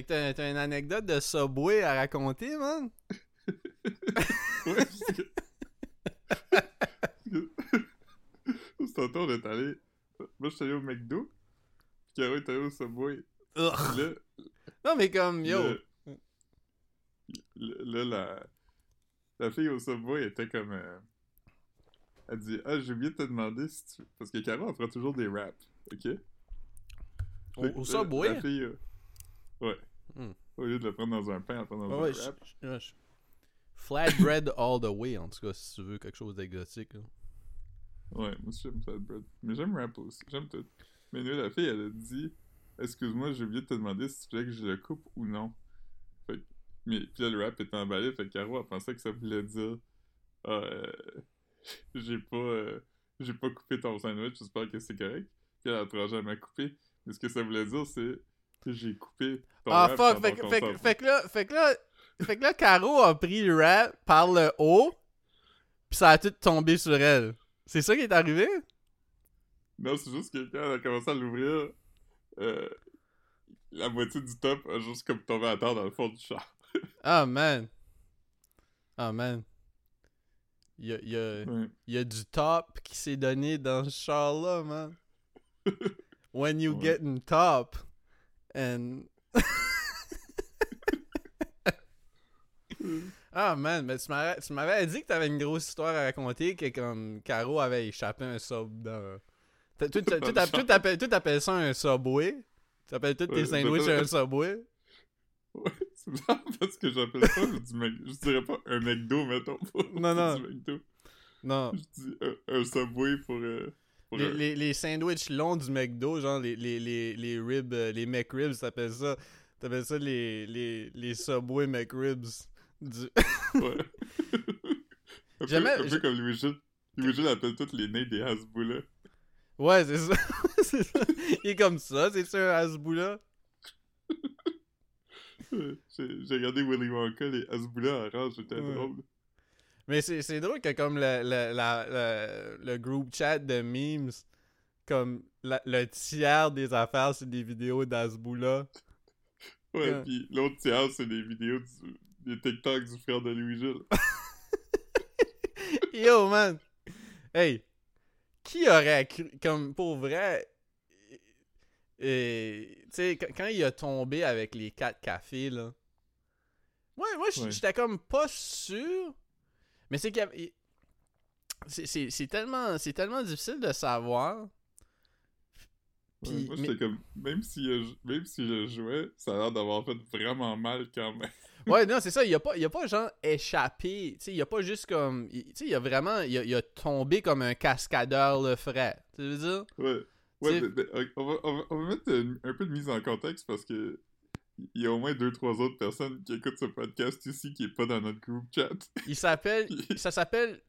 Ouais. Fait que t'as, une anecdote de Subway à raconter, man? Ouais, parce que... Ce tantôt, on est allé... Moi, je suis allé au McDo, puis Caro est allé au Subway. Là, Non, mais comme, yo. là, la... la fille au Subway était comme... euh, Elle dit « Ah, j'ai oublié de te demander si tu... » Parce que Caro, elle fera toujours des raps, OK? Au, la- Subway? La fille... euh, Ouais. Hmm. Au lieu de le prendre dans un pain, elle le prend dans Ouais, un ouais, rap. je- je- je- Flatbread all the way, en tout cas, si tu veux quelque chose d'exotique. là. Ouais, moi aussi j'aime flatbread. Mais j'aime rap aussi, j'aime tout. Mais nous, la fille, elle a dit Excuse-moi, j'ai oublié de te demander si tu voulais que je le coupe ou non. Fait que- mais puis là, le rap est emballé, fait que Caro, elle pensait que ça voulait dire Ah, euh, j'ai pas euh, j'ai pas coupé ton sandwich, j'espère que c'est correct. Puis elle a trop jamais coupé. Mais ce que ça voulait dire, c'est j'ai coupé Ah fuck, fait, que- fait, fait là, fait que là, fait que là, Caro a pris le rap par le haut, pis ça a tout tombé sur elle. C'est ça qui est arrivé? Non, c'est juste que quand elle a commencé à l'ouvrir, euh, la moitié du top a juste comme tombé à terre dans le fond du char. Ah man. Ah man. Il y a, y a- y a du top qui s'est donné dans ce char-là, man. When you Ouais. get in top, and... Ah man, mais tu m'avais, tu dit que t'avais une grosse histoire à raconter, que comme Caro avait échappé un sub dans... Tout, t'appelles- ça un subway? Tu appelles tous tes sandwichs un subway? Ouais, c'est bizarre parce que j'appelle ça du. Je dirais pas un McDo, mettons. Non, non. Non. Je dis un, un Subway pour... Les, les, les sandwichs longs du McDo, genre les, les, les, les ribs, euh, les McRibs, t'appelles ça. T'appelles ça les, les, les Subway McRibs. Du... Ouais. un, peu, Jamais- un peu comme Louis-Gilles. Louis-Gilles appelle toutes les nez des Hasboulas. Ouais, c'est ça. c'est ça. Il est comme ça, c'est ça un Hasbula? J'ai j'ai regardé Willy Wonka, les Hasboulas orange, c'était Ouais. drôle. Mais c'est, drôle que comme le, le, la, la- le group chat de memes, comme la- le tiers des affaires, c'est des vidéos d'Asbula. Ouais, Ouais. pis l'autre tiers, c'est des vidéos du, des TikTok du frère de Louis-Gilles. Yo, man! Hey! Qui aurait cru, comme pour vrai, euh, tu sais, quand, il a tombé avec les quatre cafés, là. Ouais, moi, Ouais. j'étais comme pas sûr. Mais c'est qu'il avait- c'est- tellement, c'est tellement difficile de savoir. Ouais, Puis, moi, mais- j'étais comme, même si, euh, je- même si je jouais, ça a l'air d'avoir fait vraiment mal quand même. Ouais, non, c'est ça. Il a pas, il a pas genre échappé. Tu sais, il a pas juste comme. il- Tu sais, il a vraiment. Il a, il a tombé comme un cascadeur le frais. Tu veux dire? Ouais. Ouais, T'sais- mais- mais, ok, on, va, on, va, on va mettre une- un peu de mise en contexte parce que il y a au moins deux, trois autres personnes qui écoutent ce podcast ici qui est pas dans notre groupe chat. Il s'appelle. ça s'appelle.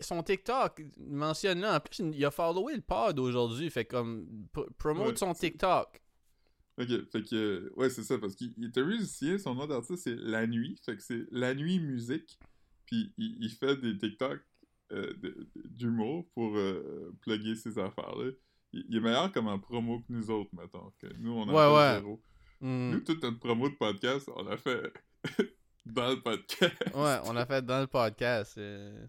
Son TikTok, mentionne-le. En plus, il a followé le pod aujourd'hui. Fait comme. pr- promote Ouais, son TikTok. Ok, fait que, ouais, c'est ça, parce qu'il il était musicien, son nom d'artiste c'est La Nuit, fait que c'est La Nuit Musique, puis il, il fait des TikTok euh, d'humour pour euh, plugger ses affaires-là. Il, il est meilleur comme en promo que nous autres, mettons, que nous, on en Ouais, fait ouais. zéro. Hmm. Nous, toute notre promo de podcast, on l'a fait dans le podcast. Ouais, on l'a fait dans le podcast. euh.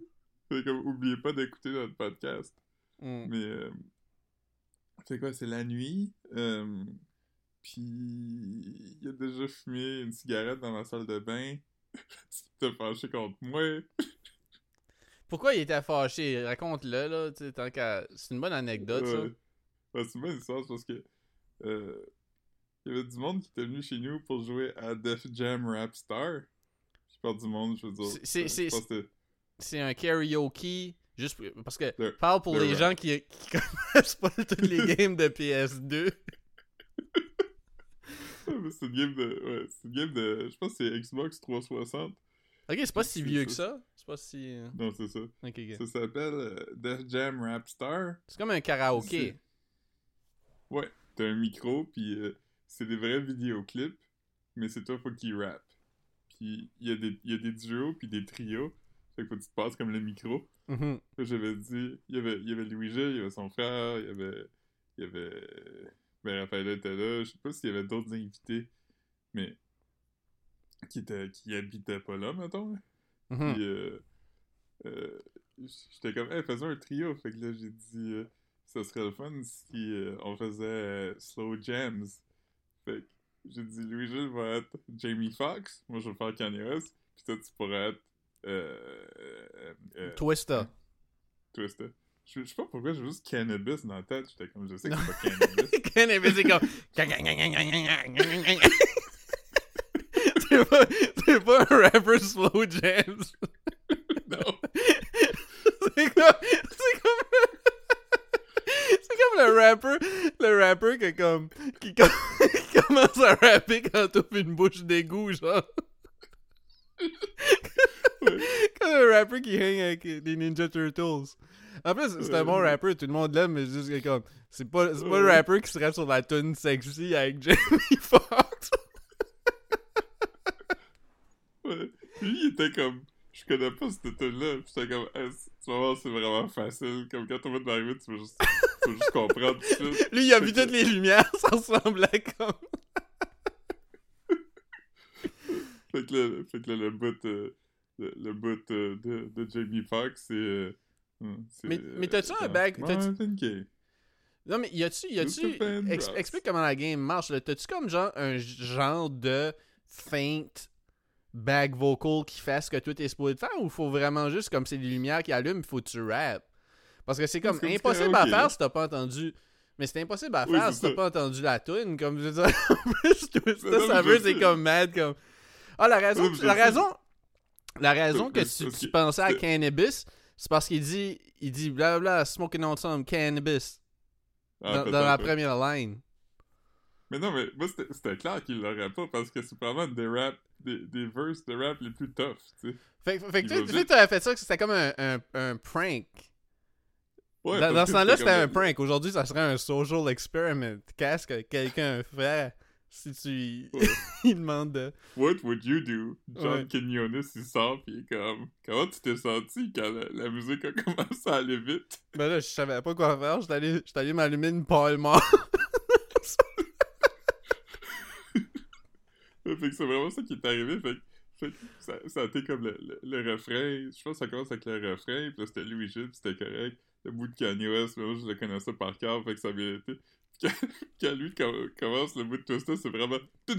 Fait comme, oubliez pas d'écouter notre podcast. Hmm. Mais, euh, c'est quoi, c'est la nuit, euh, puis il a déjà fumé une cigarette dans ma salle de bain. C'était fâché contre moi. Pourquoi il était fâché? Raconte-le, là. C'est une bonne anecdote, ça. Ouais. C'est une bonne histoire, parce que euh, il y avait du monde qui était venu chez nous pour jouer à Def Jam Rap Star. Je parle du monde, je veux dire. C'est- c'est- je c'est- pense que c'est un karaoke. Juste parce que Le- parle pour le les rap. gens qui, qui connaissent pas toutes les games de PS2. c'était- c'est une game de. Ouais, c'est une game de. Je pense que c'est Xbox 360. Ok, c'est pas si vieux que ça. C'est pas si. euh, Non, c'est ça. Ok, ok. Ça s'appelle euh, Def Jam Rap Star. C'est comme un karaoké. Ouais, t'as un micro, puis euh, c'est des vrais vidéoclips, mais c'est toi, faut qu'il rappe. Puis il y, a des- y a des duos, puis des trios. Fait que faut que tu te passes comme le micro. Mhm. Là, j'avais dit, il y avait, il y avait Louis-Gilles, il y avait son frère, il y avait, il y avait Ben, Raphaël était là. Je sais pas s'il y avait d'autres invités, mais qui, étaient, qui habitaient pas là, mettons. Mhm. Puis, euh, euh, j'étais comme, hey, faisons un trio. Fait que là, j'ai dit, euh, ça serait le fun si euh, on faisait euh, Slow Jams. Fait j'ai dit, Louis-Gilles va être Jamie Foxx. Moi, je vais faire Kanye West. Puis toi, tu pourrais être euh, euh, euh, Twister. Twister. Je je sais pas pourquoi j'ai juste cannabis dans la tête. J'étais comme, je sais que c'est pas cannabis. Cannabis, c'est comme. c'est pas, c'est pas un rapper slow jams. non. C'est comme. Le rapper. Le rapper qui, comme, qui, com- qui commence à rapper quand t'ouvres une bouche d'égout, genre. Comme un rapper qui hang avec des Ninja Turtles. En plus, c'est un bon rapper, tout le monde l'aime, mais juste que comme. C'est pas, c'est pas le rapper qui serait sur la tune sexy avec Jamie Foxx. Ouais. Lui, il était comme, je connais pas cette. Puis j'étais comme, Hey, tu vas voir, c'est vraiment facile. Comme quand on va t'arriver, tu vas juste, juste comprendre tout suite. Lui, il a vu toutes les lumières, ça ressemblait comme. Fait que là, fait que là, le bout, euh, le, le bout euh, de, de Jamie Foxx, c'est. euh, hum, c'est, Mais- mais t'as-tu un euh, t'as-tu- Martin Gaye. Non, mais y a-tu. Y a-tu ex- explique comment la game marche. T'as-tu comme genre un genre de feinte back vocal qui fait ce que toi t'es supposé de faire ou faut vraiment juste comme c'est les lumières qui allument, faut que tu rap? Parce que c'est comme impossible à faire si t'as pas entendu. Mais c'est impossible à faire si t'as pas entendu la tune. Comme je veux dire, en plus, tout ça, veut, c'est comme mad. Comme... Ah, la raison, la raison, la raison que tu, pensais à cannabis, c'est parce qu'il dit, il dit blablabla, smoking on some cannabis Ah, dans, la première line. Mais non, mais moi, c'était clair qu'il l'aurait pas parce que c'est probablement des rap, des, des verses de rap les plus tough, tu sais. Fait, que- fait que tu sais, t'avais fait ça que c'était comme un, un, un prank. Ouais, dans, ce temps-là, c'était un prank. Aujourd'hui, ça serait un social experiment. Qu'est-ce que quelqu'un ferait si tu Ouais. il demande de... What would you do? John Ouais. Il sort, pis il est comme. Comment tu t'es senti quand la, la musique a commencé à aller vite? Ben là, je savais pas quoi faire. J'étais allé, j'étais allé m'allumer une paille mort. fait que c'est vraiment ça qui est arrivé. Fait, que- fait que ça, ça a été comme le, le, le refrain. Je pense que ça commence avec le refrain, pis là c'était Louis Gilles, c'était correct. Le bout de Kanye West, mais moi je le connaissais par cœur, fait que ça a bien été. Puis Quand, quand lui com- commence le bout de Twister, c'est vraiment. Tu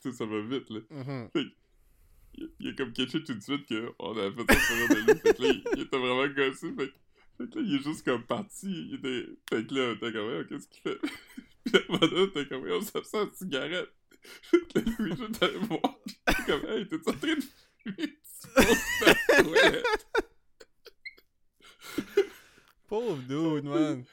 sais, ça va vite, là. Mhm. il, il a comme catché tout de suite qu'on avait fait ça sur de lui. Fait que là, il, il était vraiment gossé. Fait, que- fait que là, il est juste comme parti. Il était, fait que là, t'es comme, Ouais, qu'est-ce qu'il fait? Puis à un moment donné, t'es comme, Ouais, on sent une cigarette. Puis il est comme, hey, t'es en train de fumer? Pauvre dude, man.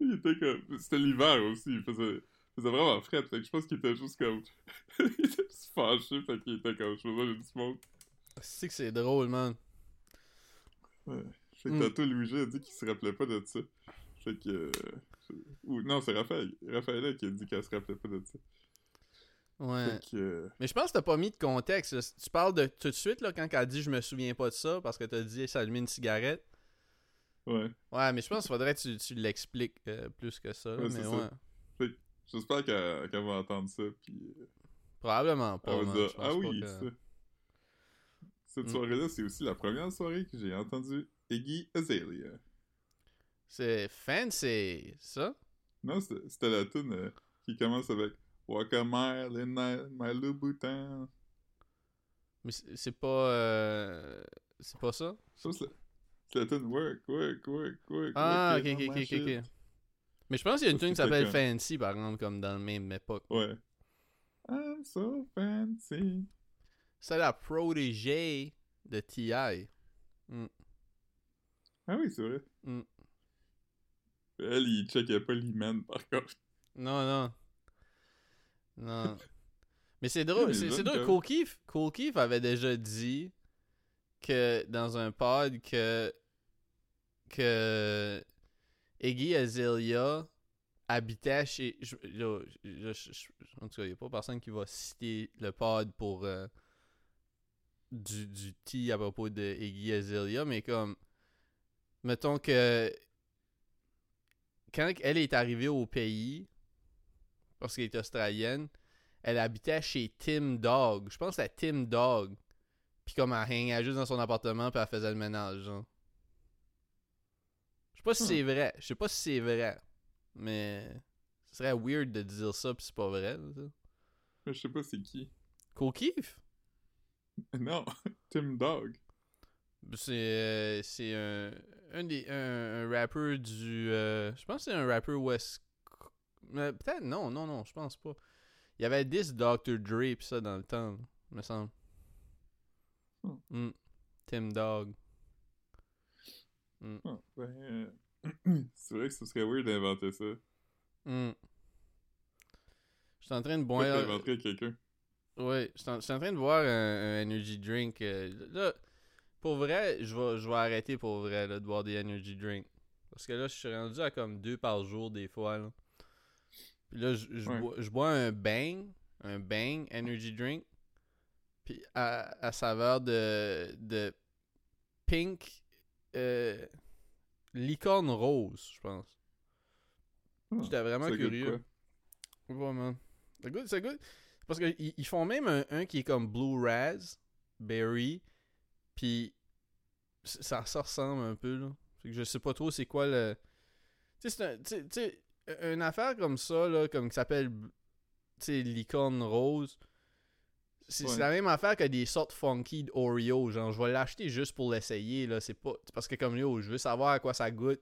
Il était comme, c'était l'hiver aussi. Il faisait, il faisait vraiment frais. Fait que je pense qu'il était juste comme, il était juste fâché. Fait qu'il était comme, je faisais une smoke. C'est que c'est drôle, man. Ouais. Fait que Mm. tantôt, Louis a dit qu'il se rappelait pas de ça. Fait que. euh, Ou non, c'est Raphaël. Raphaël qui a dit qu'elle se rappelait pas de ça. Ouais. Que. euh, Mais je pense que t'as pas mis de contexte. Tu parles de tout de suite là, quand elle dit je me souviens pas de ça parce que t'as dit s'allumer une cigarette. Ouais. Ouais, mais je pense qu'il faudrait que tu, tu l'expliques euh, plus que ça. Ouais, mais ouais. J'espère qu'elle va entendre ça. Puis. euh, Probablement pas. elle va dire Ah oui, que- ça. Cette Mm. soirée-là, c'est aussi la première soirée que j'ai entendu Iggy Azalea. C'est fancy, ça? Non, c'était c'était la tune euh, qui commence avec Walk a mile in my, my Louboutin. Mais c'est pas. euh, C'est pas ça? Ça, c'est la tune Work, Work, Work, Work. Ah, ok, work ok, ok, ok. Mais je pense qu'il y a une tune qui s'appelle? Fancy, par exemple, comme dans le même époque. Ouais. I'm so fancy. C'est la protégée de T.I. Ah oui, c'est vrai. Mm. Elle, il checkait pas l'Iman, par contre. Non, non. Non. Mais c'est drôle, c'est c'est drôle. Cool Keith, Cool Keith avait déjà dit que dans un pod que que Iggy Azalea habitait chez. je- là, je- je- je- en tout cas, il n'y a pas personne qui va citer le pod pour euh, du, du tea à propos de Iggy Azalea, mais comme. Mettons que. Quand elle est arrivée au pays, parce qu'elle est australienne, elle habitait chez Tim Dog. Je pense c'était Tim Dog. Puis comme elle hangait juste dans son appartement, puis elle faisait le ménage, genre. Je sais pas si Hmm. c'est vrai. Je sais pas si c'est vrai. Mais. Ce serait weird de dire ça, puis c'est pas vrai, ça. Mais je sais pas c'est qui. Cokeef? Non, Tim Dog. C'est euh, c'est un, un des un, un rappeur du euh, je pense que c'est un rappeur West mais peut-être non non non je pense pas il y avait 10 Dr Dre pis ça dans le temps là, me semble Hmm. Mm. Tim Dog ben, euh, c'est vrai que ce serait weird d'inventer ça. Mm. je suis en train de Pourquoi boire t'inventerais quelqu'un? Ouais, je suis en, je suis en train de boire un, un energy drink. euh, là, pour vrai, je vais, je vais arrêter pour vrai là, de boire des energy drinks. Parce que là, je suis rendu à comme deux par jour des fois. Là. Puis là, je, je Ouais. bois, je bois un bang, un bang energy drink. Puis à, à saveur de, de pink euh, licorne rose, je pense. Ah, J'étais vraiment curieux. Man. Ça goûte, ça goûte. Parce qu'ils ils font même un, un qui est comme Blue Raz, Berry, puis ça ressemble un peu, là. Fait que je sais pas trop c'est quoi le... Tu sais, sais, une affaire comme ça, là, comme qui s'appelle, tu sais, licorne rose, c'est Ouais. la même affaire que des sortes funky d'Oreo, genre, je vais l'acheter juste pour l'essayer, là, c'est pas... Parce que comme, yo, je veux savoir à quoi ça goûte.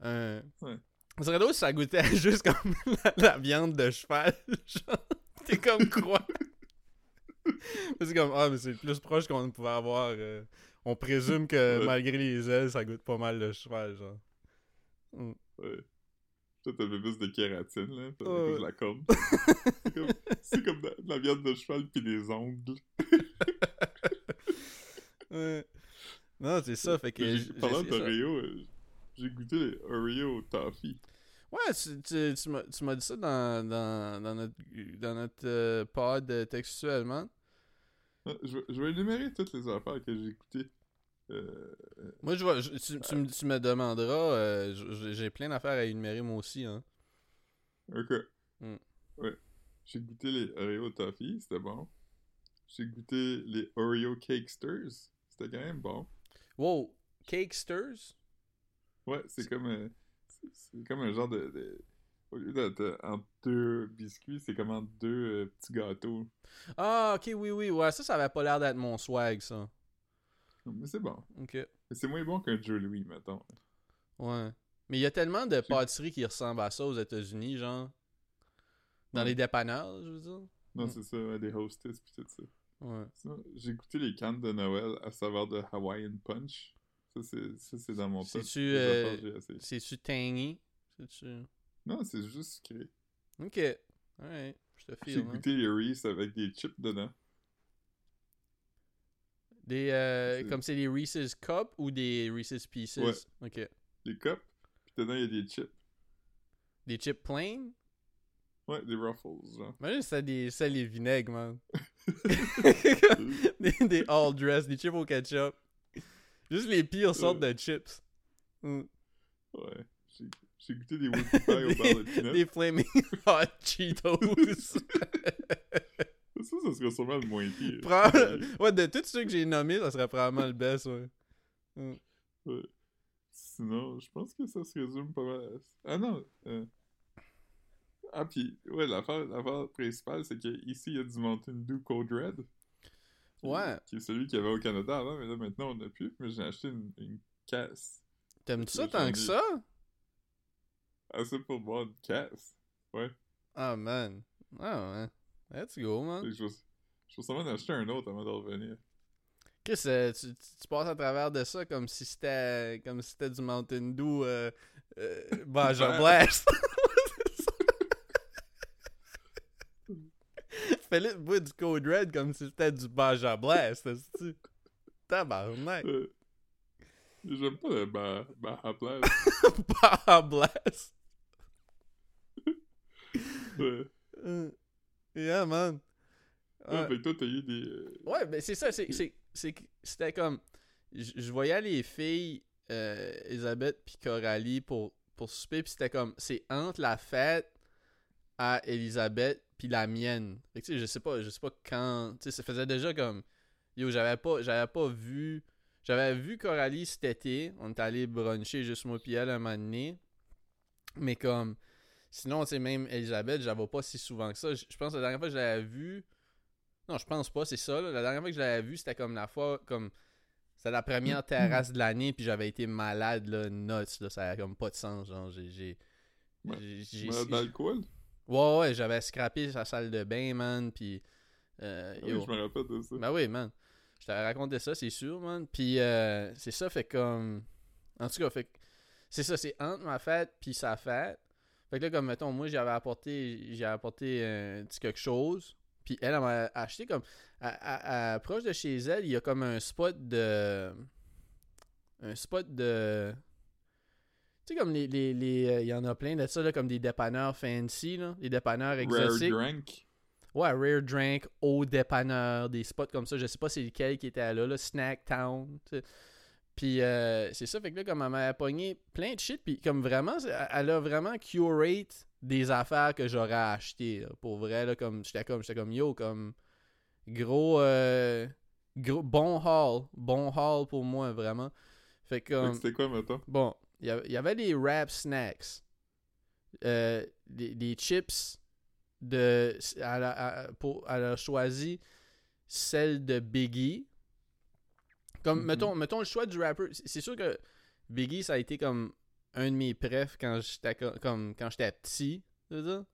Un... Ouais. Ça serait drôle si ça goûtait juste comme la, la viande de cheval, genre... T'es comme quoi? c'est comme, ah, mais c'est le plus proche qu'on pouvait avoir. euh, on présume que malgré les ailes, ça goûte pas mal le cheval, genre. Mm. Ouais. Un peu plus de kératine, là. Plus de la corne. c'est comme, c'est comme de, de la viande de cheval pis des ongles. Ouais. Non, c'est ça, fait que. J'ai- Parlant d'Oreo, euh, j'ai goûté les Oreo Toffee. Ouais, tu, tu, tu m'as- tu m'as dit ça dans, dans, dans notre, dans notre euh, pod euh, textuellement. Je, je vais énumérer toutes les affaires que j'ai goûtées. Euh, Moi, je vois, je- tu, tu, me- tu me demanderas, euh, j'ai plein d'affaires à énumérer moi aussi, hein. ok. Mm. Ouais. J'ai goûté les Oreo Toffee, c'était bon. J'ai goûté les Oreo Cakesters, c'était quand même bon. Wow, Cakesters? Ouais, c'est comme, c'est comme un genre de... de- au lieu d'être euh, entre deux biscuits, c'est comme entre deux euh, petits gâteaux. Ah, ok, oui, oui, ouais, ça, ça avait pas l'air d'être mon swag, ça. Mais c'est bon. Ok. Mais c'est moins bon qu'un Joe Louis, mettons. Ouais. Mais il y a tellement de pâtisseries qui ressemblent à ça aux États-Unis, genre. Dans Ouais. les dépanneurs, je veux dire. Non, Mm. c'est ça, ouais, des hostess pis tout ça. Ouais. J'ai goûté les cannes de Noël à saveur de Hawaiian Punch. Ça, c'est, ça, c'est dans mon top. C'est-tu, euh, j'ai tangy? C'est-tu. Non, c'est juste sucré. Ok. Alright. Je te J'ai file. hein. goûté les Reese avec des chips dedans. Des. euh, comme c'est des Reese's Cup ou des Reese's Pieces? Ouais. Ok. Des cups, pis dedans, il y a des chips. Des chips plain? Ouais, des Ruffles, genre. Imagine c'était des sel et vinaigre, man. des, des all dress, des chips au ketchup. Juste les pires sortes de chips. Mm. Ouais. J'ai, goûté des Whoopie Pie au beurre de des flaming hot Cheetos. Ça, ça serait sûrement le moins pire. Ouais, de tous ceux que j'ai nommés, ça serait probablement le best, ouais. Mm. Ouais. Sinon, je pense que ça se résume pas mal à. Ah non! euh, Ah, pis, ouais, l'affaire, l'affaire principale, c'est qu'ici, il y a du Mountain Dew Code Red. Qui- Ouais. Qui est celui qu'il y avait au Canada avant, mais là, maintenant, on n'a plus. Mais j'ai acheté une, une caisse. T'aimes-tu ça tant que ça? Assez pour boire une caisse. Ouais. Ah, man. Ah, ouais. Let's go, man. je vais, je vais sûrement en acheter un autre avant de revenir. Chris, euh, tu, tu, tu passes à travers de ça comme si c'était comme si c'était du Mountain Dew euh, euh, Baja Ouais. Blast. Fais-le boire du Code Red comme si c'était du Baja Blast. est-ce-tu? Tabarnak. Euh, J'aime pas le Ba- Baja Blast. Baja Blast. Ouais. Yeah, man. Ouais, Ouais. fait que toi, t'as eu des. euh, Ouais, ben c'est ça, c'est, c'est, c'est que c'était comme. Je je voyais les filles, euh, Elisabeth puis Coralie pour, pour souper, puis c'était comme. C'est entre la fête à Elisabeth puis la mienne. Fait que, tu sais, je sais pas, je sais pas quand, tu sais, ça faisait déjà comme yo, j'avais pas j'avais pas vu j'avais vu Coralie cet été, on est allé bruncher juste moi puis elle un moment donné. Mais comme sinon, tu sais même Elisabeth, je la vois pas si souvent que ça. Je pense que la dernière fois que je l'avais vue non, je pense pas, c'est ça. là. La dernière fois que je l'avais vue, c'était comme la fois comme c'était la première terrasse de l'année puis j'avais été malade là, nuts là, ça a comme pas de sens genre j'ai j'ai Malade d'alcool? Ouais, ouais, j'avais scrappé sa salle de bain, man, puis... Euh, Ah Oui, je me rappelle de ça. Ben oui, man. Je t'avais raconté ça, c'est sûr, man. Puis euh, c'est ça, fait comme... En tout cas, fait. C'est ça, c'est entre ma fête puis sa fête. Fait que là, comme, mettons, moi, j'avais apporté... J'ai apporté un petit quelque chose. Puis elle, elle m'a acheté comme... À, à- à- proche de chez elle, il y a comme un spot de... Un spot de... Tu sais, comme les... les, les, euh, il y en a plein de ça, là, comme des dépanneurs fancy, là. Des dépanneurs Rare exotiques. Drank. Ouais, Rare Drink, au dépanneur, des spots comme ça. Je sais pas c'est lequel qui était là, là Snack Town. Puis euh, c'est ça, fait que là, comme elle m'a pogné plein de shit, puis comme vraiment, elle a vraiment curate des affaires que j'aurais achetées. là. Pour vrai, là, comme j'étais comme, j'étais comme yo, comme gros, euh, gros, bon haul, bon haul pour moi, vraiment. Fait que comme, C'était quoi? Bon, il y avait- il y avait des rap snacks. Euh, des, des chips de. Elle a, elle- pour, elle a choisi celle de Biggie. Comme, Mhm. mettons, mettons le choix du rapper. C'est sûr que Biggie, ça a été comme un de mes prefs quand j'étais co- comme quand j'étais petit. je veux dire?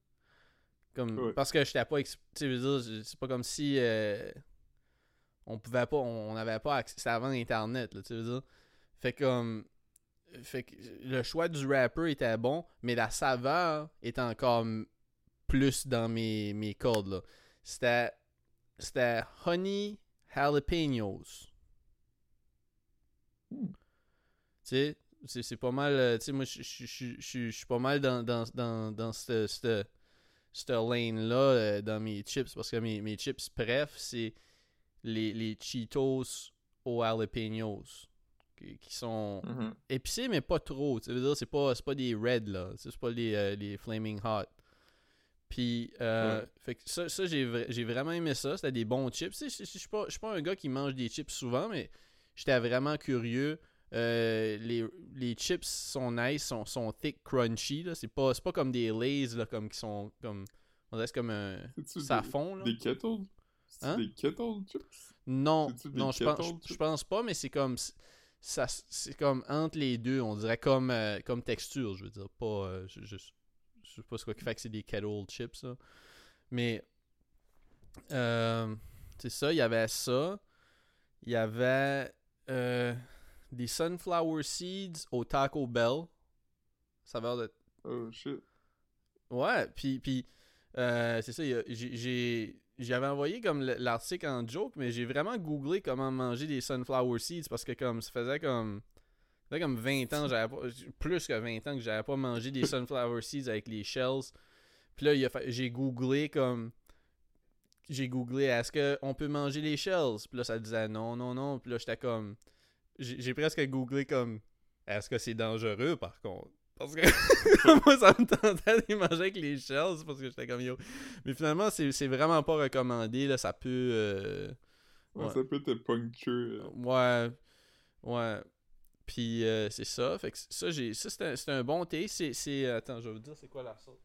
Comme. Parce que j'étais pas. c'est pas comme si. euh, on pouvait pas. On n'avait pas accès. C'était avant Internet, là, tu veux dire? Fait comme. Fait que le choix du rapper était bon, mais la saveur était encore plus dans mes, mes cordes, là. C'était. C'était Honey Jalapenos. Tu sais, c'est pas mal. euh, Tu sais, moi, je suis pas mal dans, dans, dans, dans cette, cette, cette lane-là euh, dans mes chips, parce que mes, mes chips, bref, c'est les, les Cheetos aux jalapenos. Qui, sont Mhm. épicés, mais pas trop. Tu veux dire, c'est pas, c'est pas des red, là. C'est pas les, euh, les Flaming Hot. Puis, euh, Ouais. fait que ça, ça j'ai vra- j'ai vraiment aimé ça. C'était des bons chips. Je suis pas, je suis pas un gars qui mange des chips souvent, mais j'étais vraiment curieux. Euh, les, les chips sont nice, sont, sont thick, crunchy. C'est pas, pas comme des Lays, là, comme qui sont comme. On dirait que c'est comme un. C'est-tu Ça des, fond, là. des kettle? C'est Hein? des kettle chips? Non, non, je pense, je- pense pas, mais c'est comme ça, c'est comme entre les deux, on dirait comme euh, comme texture, je veux dire, pas, euh, je, je, je sais pas ce qui fait que c'est des kettle chips, là. mais euh, c'est ça, il y avait ça, il y avait euh, des sunflower seeds au Taco Bell, saveur de Oh shit. Ouais, puis, puis euh, c'est ça, j'ai- j'avais envoyé comme le- l'article en joke, mais j'ai vraiment googlé comment manger des sunflower seeds parce que comme ça faisait comme ça faisait comme 20 ans, j'avais pas plus que 20 ans que j'avais pas mangé des sunflower seeds avec les shells. Puis là, j'ai googlé comme j'ai googlé est-ce que on peut manger les shells? Puis là ça disait non non non, puis là j'étais comme j'ai presque googlé comme est-ce que c'est dangereux par contre? Parce que moi, ça me tentait de les manger avec les shells parce que j'étais comme yo. Mais finalement, c'est vraiment pas recommandé. Là, ça peut. euh, Ouais. Ça peut te puncture. euh. Ouais. Ouais. Puis euh, c'est ça. Fait que ça, j'ai. Ça, c'est un, un bon thé. C'est- Attends, je vais vous dire c'est quoi la sauce.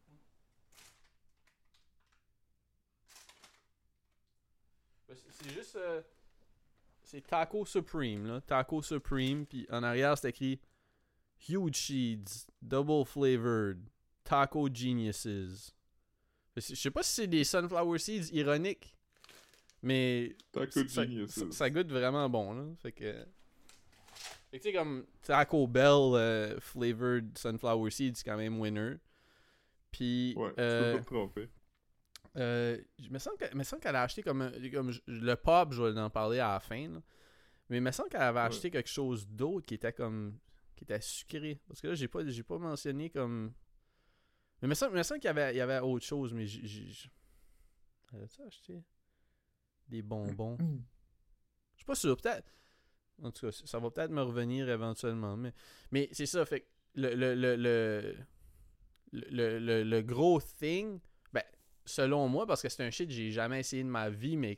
Ben, c'est- juste. euh, c'est Taco Supreme, là. Taco Supreme. Puis en arrière, c'est écrit Huge Seeds, Double Flavored, Taco Geniuses. Je sais- pas si c'est des Sunflower Seeds ironiques, mais Taco ça, Geniuses. ça- ça goûte vraiment bon, là. Fait que. Fait que tu sais, comme Taco Bell euh, flavored sunflower seeds, c'est quand même winner. Puis, Ouais, euh, tu peux pas te tromper. Euh, je me sens qu'elle a acheté comme, comme je- le pop, je vais en parler à la fin, là. Mais il me semble qu'elle avait Ouais. acheté quelque chose d'autre qui était comme. qui était sucré. Parce que là, j'ai pas, j'ai pas mentionné comme. Mais il me semble, qu'il y avait, il y avait autre chose, mais j'ai. Elle a-tu acheté des bonbons? Je suis pas sûr, peut-être. En tout cas, ça va peut-être me revenir éventuellement. Mais, mais c'est ça, fait le, le, le, le, le, le- le gros thing, selon moi, parce que c'est un shit que j'ai jamais essayé de ma vie, mais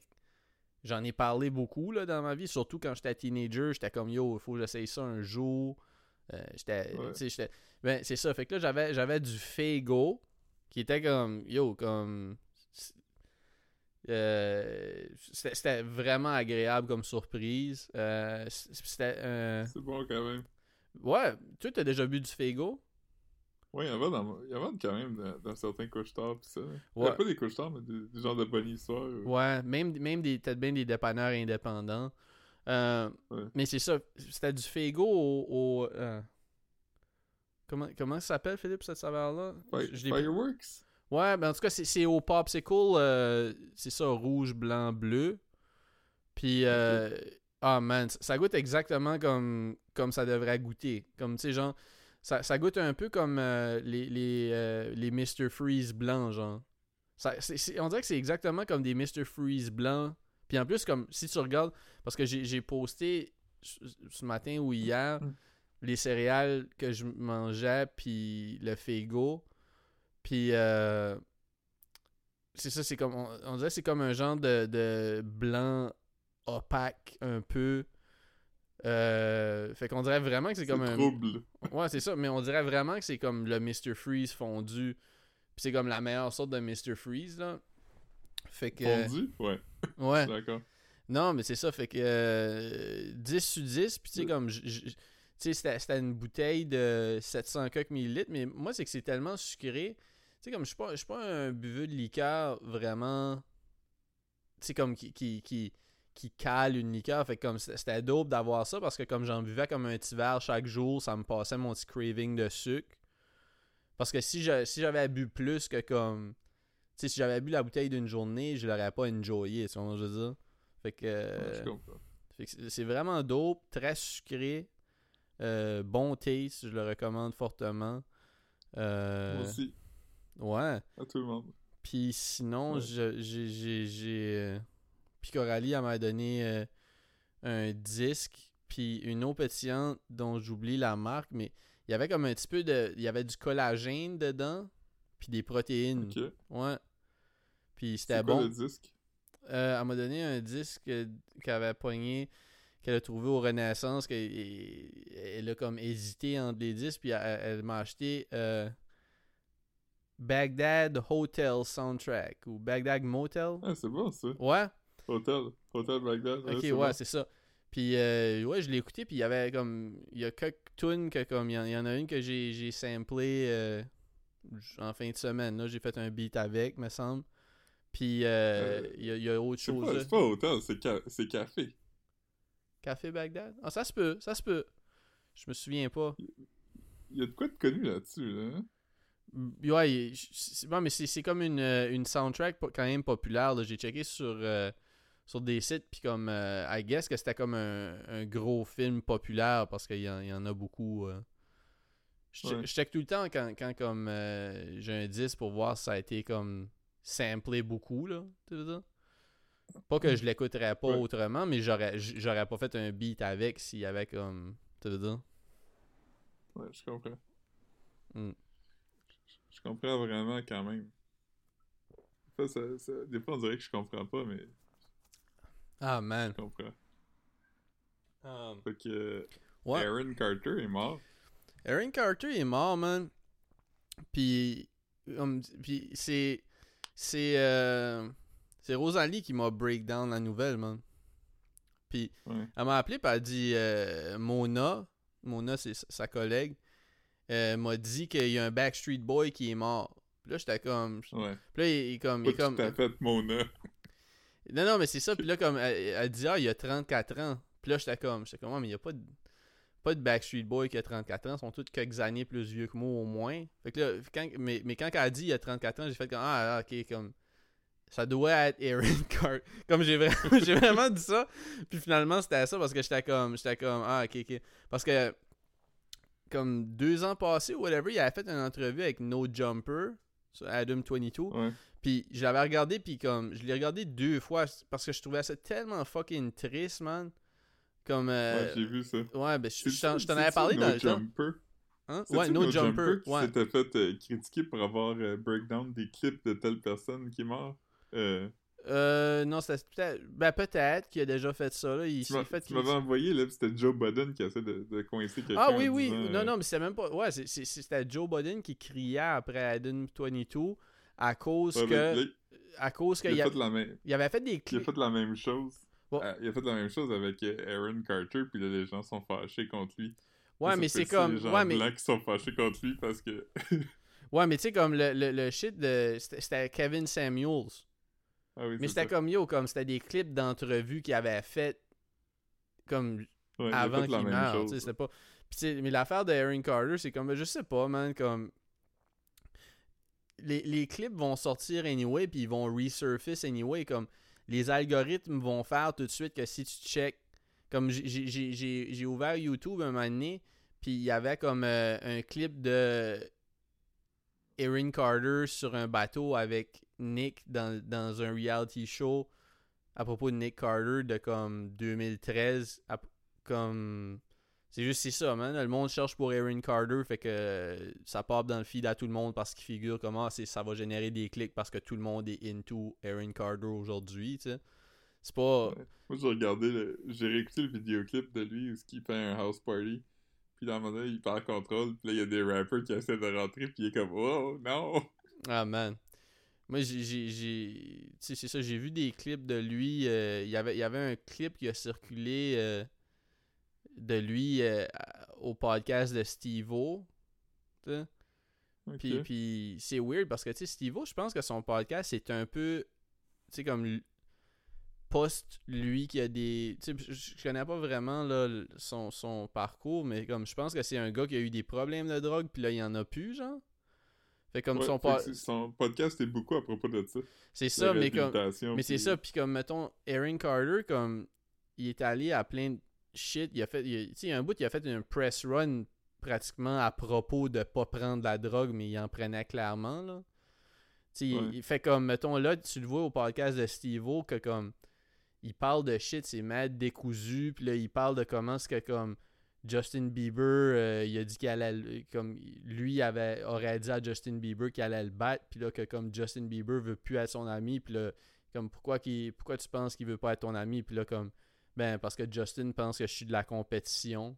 j'en ai parlé beaucoup là, dans ma vie, surtout quand j'étais teenager, j'étais comme yo, il faut que j'essaye ça un jour. Euh, j'étais, Ouais. ben, c'est ça. Fait que là, j'avais, j'avais du Fago qui était comme yo, comme. euh, c'était, c'était vraiment agréable comme surprise. Euh, c'était. C'est bon quand même. Ouais, tu as déjà bu du Fago? Ouais, il y en a dans, il y en a quand même dans, dans certains couche-tard pis ça. Ouais. a pas des couche-tard, mais des, des genres de bonnes histoires. euh. Ouais, même, même des, peut-être bien des dépanneurs indépendants. Euh, Ouais. Mais c'est ça, c'était du Fago au. au, euh, Comment, comment ça s'appelle, Philippe, cette saveur-là? Fi- Je- je l'ai- Fireworks? Ouais, ben en tout cas, c'est c'est au popsicle, euh, c'est ça, rouge, blanc, bleu. Puis, euh, ah man, ça- ça goûte exactement comme, comme ça devrait goûter. Comme, tu sais, genre, ça, ça goûte un peu comme euh, les, les, euh, les Mr. Freeze blancs, genre. Ça, on dirait que c'est exactement comme des Mr. Freeze blancs. Puis en plus, comme si tu regardes, parce que j'ai posté ce matin ou hier Mm. les céréales que je mangeais, puis le Fego. Puis euh, c'est ça, c'est comme, on, on dirait que c'est comme un genre de, de blanc opaque un peu. Euh, fait qu'on dirait vraiment que c'est comme un. trouble. Ouais, c'est ça, mais on dirait vraiment que c'est comme le Mr. Freeze fondu. Puis c'est comme la meilleure sorte de Mr. Freeze, là. Fait que. Fondu? Ouais, Ouais. d'accord. Non, mais c'est ça, fait que euh, 10 sur 10, puis tu sais, comme, tu sais, c'était une bouteille de 700 quelques millilitres, mais moi, c'est que c'est tellement sucré, tu sais, comme, je suis pas, pas un buveux de liqueur vraiment, tu sais, comme, qui, qui, qui, qui cale une liqueur, fait que comme, c'était dope d'avoir ça, parce que comme j'en buvais comme un petit verre chaque jour, ça me passait mon petit craving de sucre, parce que si je- si j'avais bu plus que comme, tu sais, si j'avais bu la bouteille d'une journée, je l'aurais pas enjoyé, tu vois ce que je veux dire? Fait que... Ouais, c'est- vraiment dope, très sucré, euh, bon taste, je le recommande fortement. Euh, Moi aussi, ouais. à tout le monde. Puis sinon, Ouais. j'ai. Puis Coralie, elle m'a donné euh, un disque, puis une eau pétillante dont j'oublie la marque, mais il y avait comme un petit peu de. Il y avait du collagène dedans, puis des protéines. Ok. Ouais. Puis c'était quoi bon. le disque? Euh, elle m'a donné un disque qu'elle avait pogné, qu'elle a trouvé au Renaissance, qu'elle elle a comme hésité entre les disques, puis elle, elle m'a acheté euh, Baghdad Hotel Soundtrack ou Baghdad Motel. Ah, c'est bon ça. Ouais, Hotel. Hotel Bagdad. ok, ouais, bon. c'est ça. Puis, euh, ouais, je l'ai écouté, puis il y avait comme. Il y a quelques tunes que, comme. Il y, y en a une que j'ai j'ai samplé euh, en fin de semaine. Là, j'ai fait un beat avec, me semble. Puis, euh, Euh, il y, y a autre chose. pas, c'est pas hôtel, c'est ca- c'est café. Café Bagdad? Ah, ça se peut, ça se peut. Je me souviens pas. Il y a de quoi de connu là-dessus, là. hein? Mm, Ouais, c'est bon, mais c'est c'est comme une, euh, une soundtrack quand même populaire. là. J'ai checké sur, euh, sur des sites, puis comme, euh, I guess que c'était comme un, un gros film populaire parce qu'il y, en- il y en a beaucoup. euh. Je, Ouais. je check tout le temps quand, quand comme euh, j'ai un disque pour voir si ça a été comme samplé beaucoup, là. Tu veux dire? Pas que je l'écouterais pas Ouais. autrement, mais j'aurais j'aurais pas fait un beat avec s'il y avait comme. Tu veux dire? Ouais, je comprends. Mm. Je, je comprends vraiment quand même. Fois, ça- ça- des fois, on dirait que je comprends pas, mais Ah, man. je comprends. Um, Fait que euh, ouais. Aaron Carter est mort. Aaron Carter est mort, man. Puis, comme- puis c'est c'est euh, c'est Rosalie qui m'a break down la nouvelle, man. Puis Ouais. elle m'a appelé puis elle a dit euh, Mona, Mona c'est sa- collègue, euh, m'a dit qu'il y a un Backstreet Boy qui est mort. Puis là j'étais comme Ouais. puis là il, il est comme il Pas est comme tout à fait Mona. Non, non, mais c'est ça. Puis là, comme, elle, elle dit, ah, il y a 34 ans. Puis là, j'étais comme, j'étais comme, Ouais, mais il n'y a pas de, pas de Backstreet Boy qui a 34 ans. Ils sont tous quelques années plus vieux que moi, au moins. Fait que là, quand, mais, mais quand elle a dit, il y a 34 ans, j'ai fait comme, ah, ah, ok, comme, ça doit être Aaron Carter. Comme, j'ai vraiment, j'ai vraiment dit ça. Puis finalement, c'était ça parce que j'étais comme, j'étais comme, ah, ok, ok. Parce que, comme, deux ans passés ou whatever, il avait fait une entrevue avec No Jumper sur Adam 22. Ouais. Puis je l'avais regardé, puis comme, je l'ai regardé deux fois parce que je trouvais ça tellement fucking triste, man. Comme, euh, Ouais, j'ai vu ça. ouais, ben, je, t'en- je t'en c'est- avais parlé No dans le temps. Jumper? Hein? Ouais, No, Jumper. qui ouais. s'était fait euh, critiquer pour avoir euh, breakdown des clips de telle personne qui est mort. Euh, Euh, non, c'était peut-être. Ben, peut-être qu'il a déjà fait ça, là. Il s'est fait. tu m'avais envoyé, là, puis c'était Joe Budden qui essaie de, de coincer quelqu'un. Ah oui, oui. disant, Non, euh, non, mais c'était même pas. Ouais, c'était Joe Biden qui criait après Adam 22 à cause ouais, que. à cause qu'il il, a, même, il avait fait des il a clips. fait la même chose. Bon. Euh, il a fait la même chose avec euh, Aaron Carter, puis là, les gens sont fâchés contre lui. Ouais, mais c'est comme. les gens Ouais, mais. blancs qui sont fâchés contre lui parce que. Ouais, mais tu sais, comme le, le, le shit de. C'était Kevin Samuels. Ah oui, Mais c'était comme yo, comme c'était des clips d'entrevue qu'il avait fait comme Ouais, avant qu'il meure. C'était pas. Mais l'affaire de Aaron Carter, c'est comme, je sais pas, man, comme. Les, les clips vont sortir anyway, puis ils vont resurface anyway. Comme les algorithmes vont faire tout de suite que si tu check. Comme j'ai ouvert YouTube un moment donné, puis il y avait comme euh, un clip de Erin Carter sur un bateau avec Nick dans, dans un reality show à propos de Nick Carter de comme 2013 à- comme c'est juste c'est ça man le monde cherche pour Erin Carter fait que euh, ça pop dans le feed à tout le monde parce qu'il figure comment c'est ça va générer des clics parce que tout le monde est into Erin Carter aujourd'hui tu sais c'est pas Ouais. Moi, j'ai regardé, le... j'ai réécouté le vidéoclip de lui où il fait un house party. Puis dans un moment il perd contrôle. Puis là, il y a des rappers qui essaient de rentrer. Puis il est comme, oh non! Ah man. Moi j'ai tu sais c'est ça, j'ai vu des clips de lui, euh, il y avait il y avait un clip qui a circulé euh, de lui euh, au podcast de sais. Ok. Puis, puis c'est weird parce que tu sais Steve-O, je pense que son podcast c'est un peu tu sais comme post lui qui a des tu sais je, connais pas vraiment là, son, son parcours mais comme je pense que c'est un gars qui a eu des problèmes de drogue puis là il y en a plus genre. Fait comme Ouais, son son podcast est beaucoup à propos de ça. c'est ça mais comme mais c'est ça, puis comme, mettons, Aaron Carter, comme, il est allé à plein de shit, il a fait, tu sais, il y a un bout, il a fait une press run pratiquement à propos de pas prendre la drogue, mais il en prenait clairement, là. Tu sais, il- Ouais. il, fait comme, mettons, là, tu le vois au podcast de Steve-O, que comme, il parle de shit, c'est mad décousu, puis là, il parle de comment ce que, comme, Justin Bieber, euh, il a dit qu'il allait, comme, lui avait, aurait dit à Justin Bieber qu'il allait le battre, puis là, que comme Justin Bieber veut plus être son ami, puis là, comme pourquoi qu'il pourquoi tu penses qu'il veut pas être ton ami puis là comme ben parce que Justin pense que je suis de la compétition.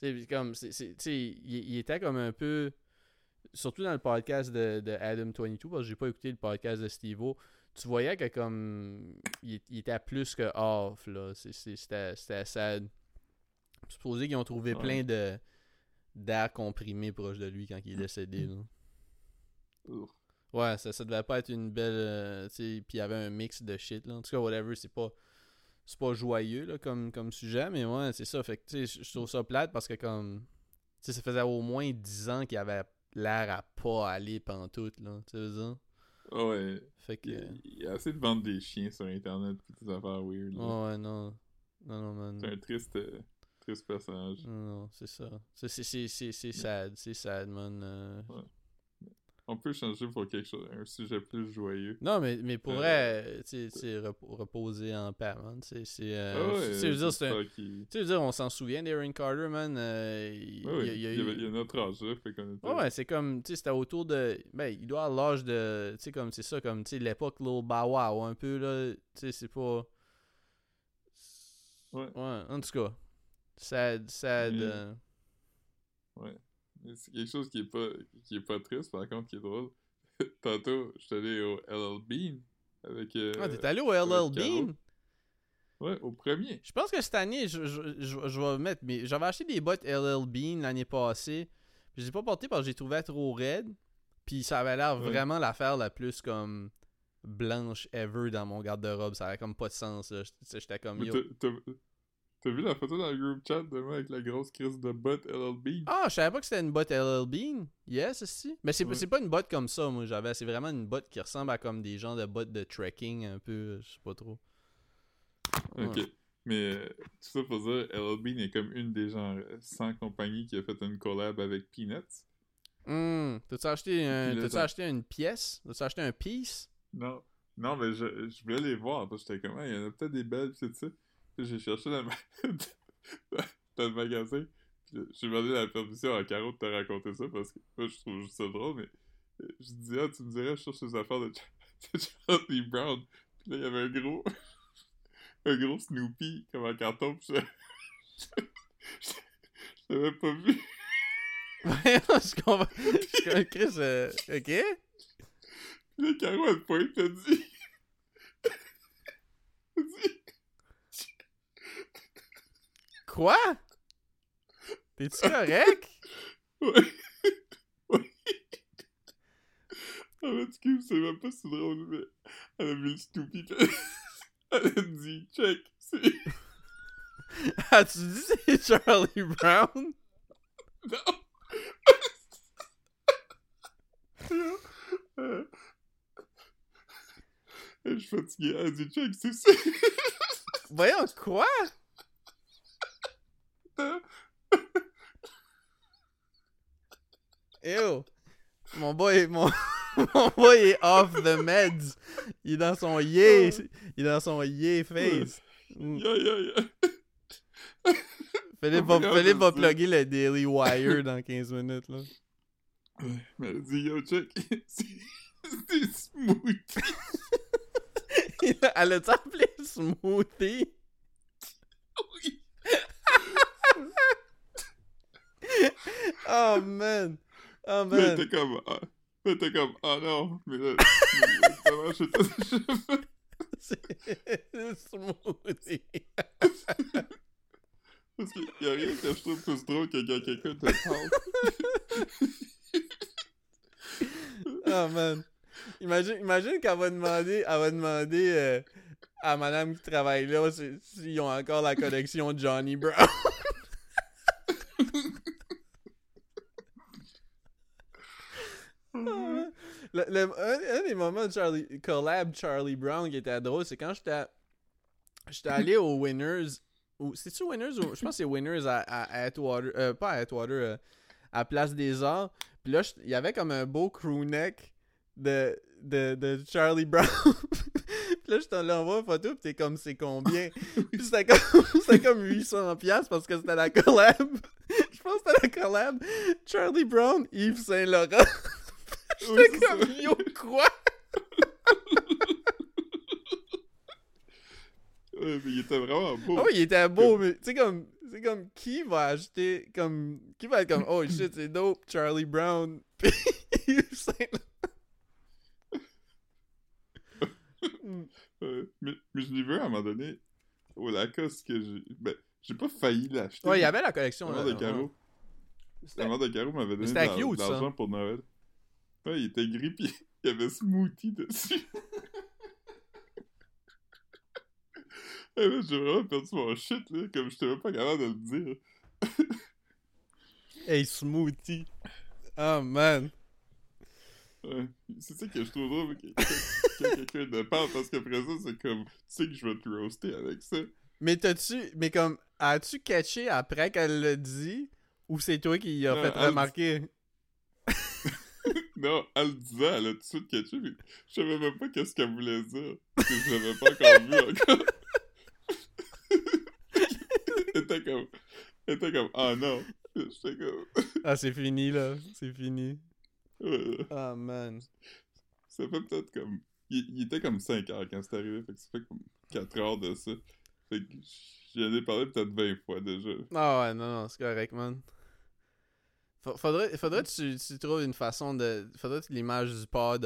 Tu sais comme il, il était comme un peu surtout dans le podcast de, de Adam 22 parce que j'ai pas écouté le podcast de Steve-O tu voyais que comme il, était plus que off là. C'était c'était sad supposé qu'ils ont trouvé Ouais. plein de d'air comprimé proche de lui quand il est décédé là. Ouf. Ouais, ça, ça devait pas être une belle. euh, tu sais, puis il y avait un mix de shit, là. En tout cas, whatever, c'est pas. C'est pas joyeux, là, comme, comme sujet, mais ouais, c'est ça. Fait que, tu sais, je- trouve ça plate parce que, comme. Tu sais, ça faisait au moins 10 ans qu'il avait l'air à pas aller pantoute, là. Tu sais, veux dire? Ah ouais. Fait que. Il y, a, assez de vendre des chiens sur Internet pis des affaires weird. là. Ouais, ouais, non. Non, non, man. C'est un triste, euh, personnage. Non, c'est ça. C'est- C'est c'est- c'est- c'est sad. C'est sad, man. euh. On peut changer pour quelque chose, un sujet plus joyeux. Non, mais, mais pour Euh, vrai, tu sais, tu reposer en paix, man. C'est. c'est, euh, ah tu dire, c'est Tu dire, on s'en souvient d'Aaron Carter, man. euh, il, Ouais, ouais, il y a- il y a il y avait- eu- il y a notre âge là, fait qu'on était... Ouais, c'est comme, tu sais, c'était autour de. Ben, il doit avoir l'âge de. Tu sais, comme, c'est ça, comme, tu sais, l'époque Lil Bow un peu, là. Tu sais, c'est pas. Ouais. Ouais, en tout cas. Sad, sad. Mais- euh, Ouais. Mais c'est quelque chose qui est pas qui est pas triste, par contre, qui est drôle. Tantôt, je suis allé au LL Bean avec. euh, Ah, t'es allé au LL. Bean? Ouais, au premier. Je pense que cette année, je, je, je, je vais mettre. Mais j'avais acheté des bottes LL Bean l'année passée. Je les ai pas portées parce que j'ai trouvé trop raide. Puis ça avait l'air Ouais. vraiment l'affaire la plus comme blanche ever dans mon garde-robe. Ça avait comme pas de sens. là. J'étais comme. T'as- vu la photo dans le group chat de moi avec la grosse crise de botte LL Bean? Ah, je savais pas que c'était une botte LL Bean. Yes, si. Mais c'est Ouais. pas une botte comme ça, moi, j'avais. C'est vraiment une botte qui ressemble à comme des gens de bottes de trekking, un peu. Je sais pas trop. Ok. Mais euh, tout ça pour dire, LL Bean est comme une des gens euh, 100 compagnies qui a fait une collab avec Peanuts. Hum, T'as-tu acheté, un, acheté une pièce? T'as-tu acheté un piece? Non, non, mais je, je voulais les voir parce que j'étais comme, il y en a peut-être des belles, pis tout ça. J'ai cherché dans le, ma- dans le magasin, J'ai demandé la permission à Caro de te raconter ça parce que moi, je trouve juste ça drôle, mais euh, je dis, ah, tu me dirais, je cherche les affaires de, Ch- de Charlie Brown. Puis là, il y avait un gros, un gros Snoopy comme en carton, puis je, je, je l'avais pas vu. Ouais, je comprends. Je comprends, Chris, euh, ok? Puis là, Caro, elle pointe, elle dit, elle dit, Quoi? T'es-tu correct? ouais, ouais. En fait, que c'est même pas si drôle, mais elle a vu le Snoopy, elle a dit, check, c'est... Ah, tu dis c'est Charlie Brown? Non! Euh, Je suis fatigué. Elle dit check, c'est ça. Voyons, quoi? Ew. Mon boy, mon, mon boy est off the meds. Il est dans son yeah. Il est dans son yeah face. Ya, ya, ya. Philippe va, Philippe va plugger le Daily Wire dans 15 minutes, là. Ouais, mais dit yo, check. C'est c'est smooth. Elle a-tu appelé smoothie? Oui. Oh man. Oh Mais elle man. était comme. Ah, elle était comme. Ah non. Mais là. mais Comment je déjà fait? C'est smoothie. Parce qu'il y a rien que je trouve plus drôle que quand quelqu'un te parle. Oh man. Imagine, imagine qu'elle va demander, elle va demander euh, à madame qui travaille là si- s'ils ont encore la collection Johnny Brown. Le- le- un, un des moments de Charlie, collab Charlie Brown qui était drôle, c'est quand j'étais j'étais allé au Winners. ou- C'est-tu Winners ou. Je pense que c'est Winners à, à, à Atwater. euh, pas à Atwater, euh, à Place des Arts. Puis là, il y avait comme un beau crew neck de, de, de Charlie Brown. puis là, je t'en l'envoie une photo, puis t'es comme, c'est combien? puis c'était comme, comme 800$ piastres parce que c'était la collab. je pense que c'était la collab Charlie Brown, Yves Saint-Laurent. J'étais comme, yo, quoi? Ouais, mais il était vraiment beau. Ah oui, il était beau, mais tu sais, comme, c'est comme, qui va acheter, comme, qui va être comme, oh shit, c'est dope, Charlie Brown, puis Yves Saint-Laurent. Ouais, mais, mais je l'ai vu à un moment donné au Lacoste que j'ai. Ben, j'ai pas failli l'acheter. Ouais, il y avait la collection. La mère de. Caro. La mère de Caro m'avait donné de l'argent pour Noël. Ouais, il était gris pis il y avait smoothie dessus. Eh ben, j'ai vraiment perdu mon shit, là, comme j'étais même pas capable de le dire. Hey, smoothie. Oh man. Ouais. C'est ça que je trouve drôle que, que- que quelqu'un te parle, parce qu'après ça, c'est comme, tu sais que je vais te roaster avec ça. Mais t'as-tu. Mais comme. As-tu catché après qu'elle l'a dit? Ou c'est toi qui a Non, fait remarquer? Non, elle le disait, elle a tout de suite catché, mais je savais même pas qu'est-ce qu'elle voulait dire. Parce que je l'avais pas encore vu encore. Était comme. Elle était comme, ah non. J'étais comme. Ah, c'est fini là. C'est fini. Ouais. Oh man. Ça fait peut-être comme. Il, il était comme 5 heures quand c'est arrivé, fait que ça fait comme 4 heures de ça. Fait que j'en ai parlé peut-être 20 fois déjà. Ah ouais, non, non, c'est correct, man. Fa- Faudrait, faudrait que tu, tu trouves une façon de. Faudrait que l'image du pod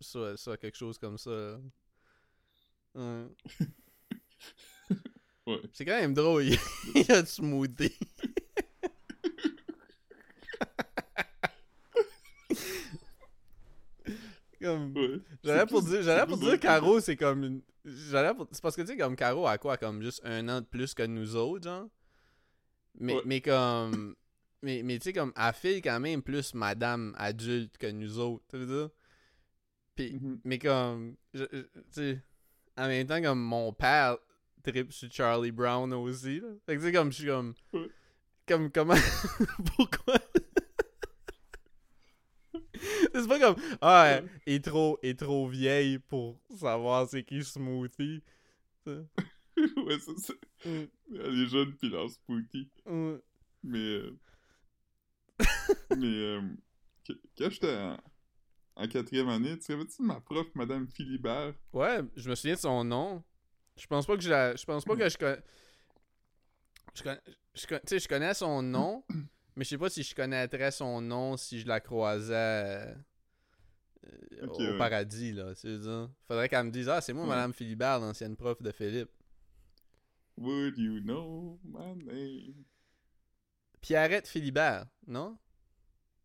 soit, soit quelque chose comme ça. là. Ouais. Ouais. C'est quand même drôle, il a du smoothie. comme. Ouais. J'allais pour dire, j'allais pour dire Caro, c'est comme une. J'allais pour... C'est parce que tu sais, comme Caro a quoi, comme juste un an de plus que nous autres, genre? Mais, Ouais. mais comme. Mais, mais tu sais, comme, elle quand même plus madame adulte que nous autres, tu veux dire? Puis, Mhm. mais comme. Tu sais, en même temps, comme mon père trip sur Charlie Brown aussi, là. Fait que sais, comme, je suis comme. Ouais. Comme, comment. Pourquoi? C'est pas comme ah elle est trop est trop vieille pour savoir c'est qui Smoothie. Ouais, c'est ça. Mm, Elle est jeune pis leur spooky. mm. Mais. euh, mais. euh, quand j'étais en, en quatrième année, tu de ma prof, Madame Philibert? Ouais, je me souviens de son nom. Je pense pas que je la... Je pense pas que je connais... Je connais... Je con- Tu sais, je connais son nom, mais je sais pas si je connaîtrais son nom si je la croisais euh, au ouais. paradis, là. Tu veux? Faudrait qu'elle me dise « Ah, c'est moi, Ouais. Madame Philibert, l'ancienne prof de Philippe. Would you know my name? » Pierrette Philibert, non?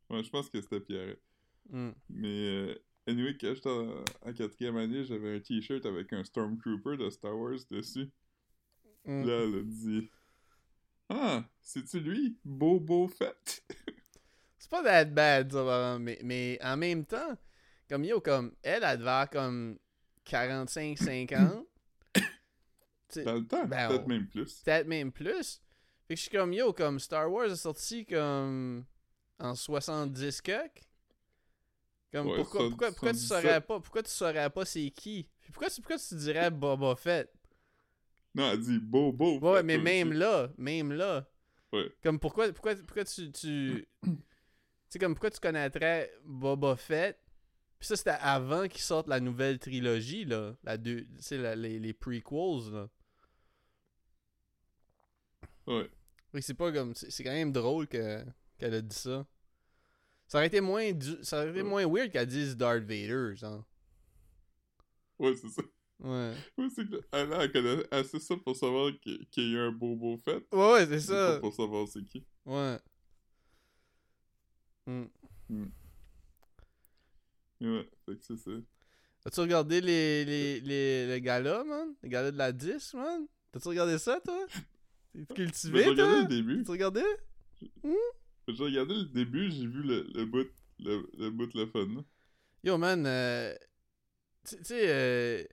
Ouais, je pense que c'était Pierrette. Hmm. Mais, euh, anyway, quand j'étais en, quatrième année, j'avais un t-shirt avec un Stormtrooper de Star Wars dessus. Hmm. Là, elle a dit Ah, c'est-tu lui Bobo Fett? C'est pas that bad, ça, mais, mais en même temps, comme yo, comme elle, elle devait comme 45-50. Tu sais, Dans le temps, Ben, peut-être on- même plus. Peut-être même plus. Fait que je suis comme yo, comme Star Wars est sorti comme en 70 cuck. Comme Ouais, pourquoi, pourquoi, pourquoi tu 77. saurais pas pourquoi tu saurais pas c'est qui? Puis pourquoi, tu- pourquoi tu dirais Boba Fett? Non, elle dit Bobo Ouais, mais aussi. même là, même là. Ouais. Comme pourquoi pourquoi pourquoi tu tu sais comme pourquoi tu connaîtrais Boba Fett? Puis ça c'était avant qu'il sorte la nouvelle trilogie là, la deux, tu les les prequels là. Ouais. Oui, c'est pas comme. C'est c'est quand même drôle que qu'elle a dit ça. Ça aurait été moins du- ça aurait été moins weird qu'elle dise Darth Vader, genre. Ouais, c'est ça. Ouais. Ouais, c'est que elle, elle connaît assez ça pour savoir qu'il y a un Bobo Fett. Ouais, ouais, c'est ça. Pas pour savoir c'est qui. Ouais. Hmm. Mais ouais, fait que c'est ça. As-tu regardé les, les, les, les galas, man? Les galas de la 10, man? T'as-tu regardé ça, toi? T'es cultivé, J'ai regardé toi? le début. T'as regardé? J'ai regardé le début, j'ai vu le, le bout, le, le bout le fun. Yo, man, euh, tu sais, euh,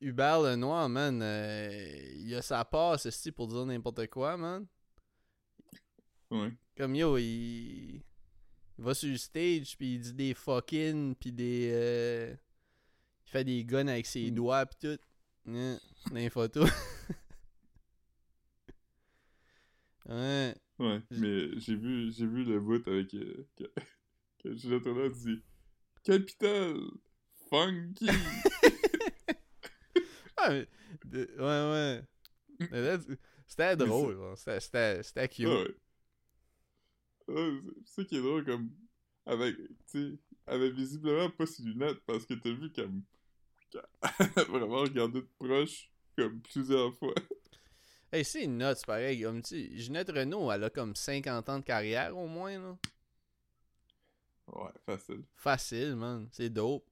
Hubert Lenoir, man, euh, il a sa passe, esti, pour dire n'importe quoi, man. Ouais. Comme yo, il, il va sur le stage, puis il dit des fucking, puis des. euh, Il fait des guns avec ses Mm. doigts, puis tout. Dans les photos. ouais. Ouais, mais j'ai vu, j'ai vu le bout avec. Euh, que, Juliette Renard dit Capital Funky Ah, mais- de- ouais, ouais. Là, C'était drôle. C'était- C'était c'était cute. Ouais. Ouais, c'est- c'est ça qui est drôle, comme. Avec. Tu sais, elle avait visiblement pas ses lunettes parce que t'as vu comme. qu'elle a vraiment regardé de proche, comme plusieurs fois. Hey, c'est une note, c'est pareil. Comme, tu Ginette Renault, elle a comme 50 ans de carrière au moins, là. Ouais, facile. Facile, man. C'est dope.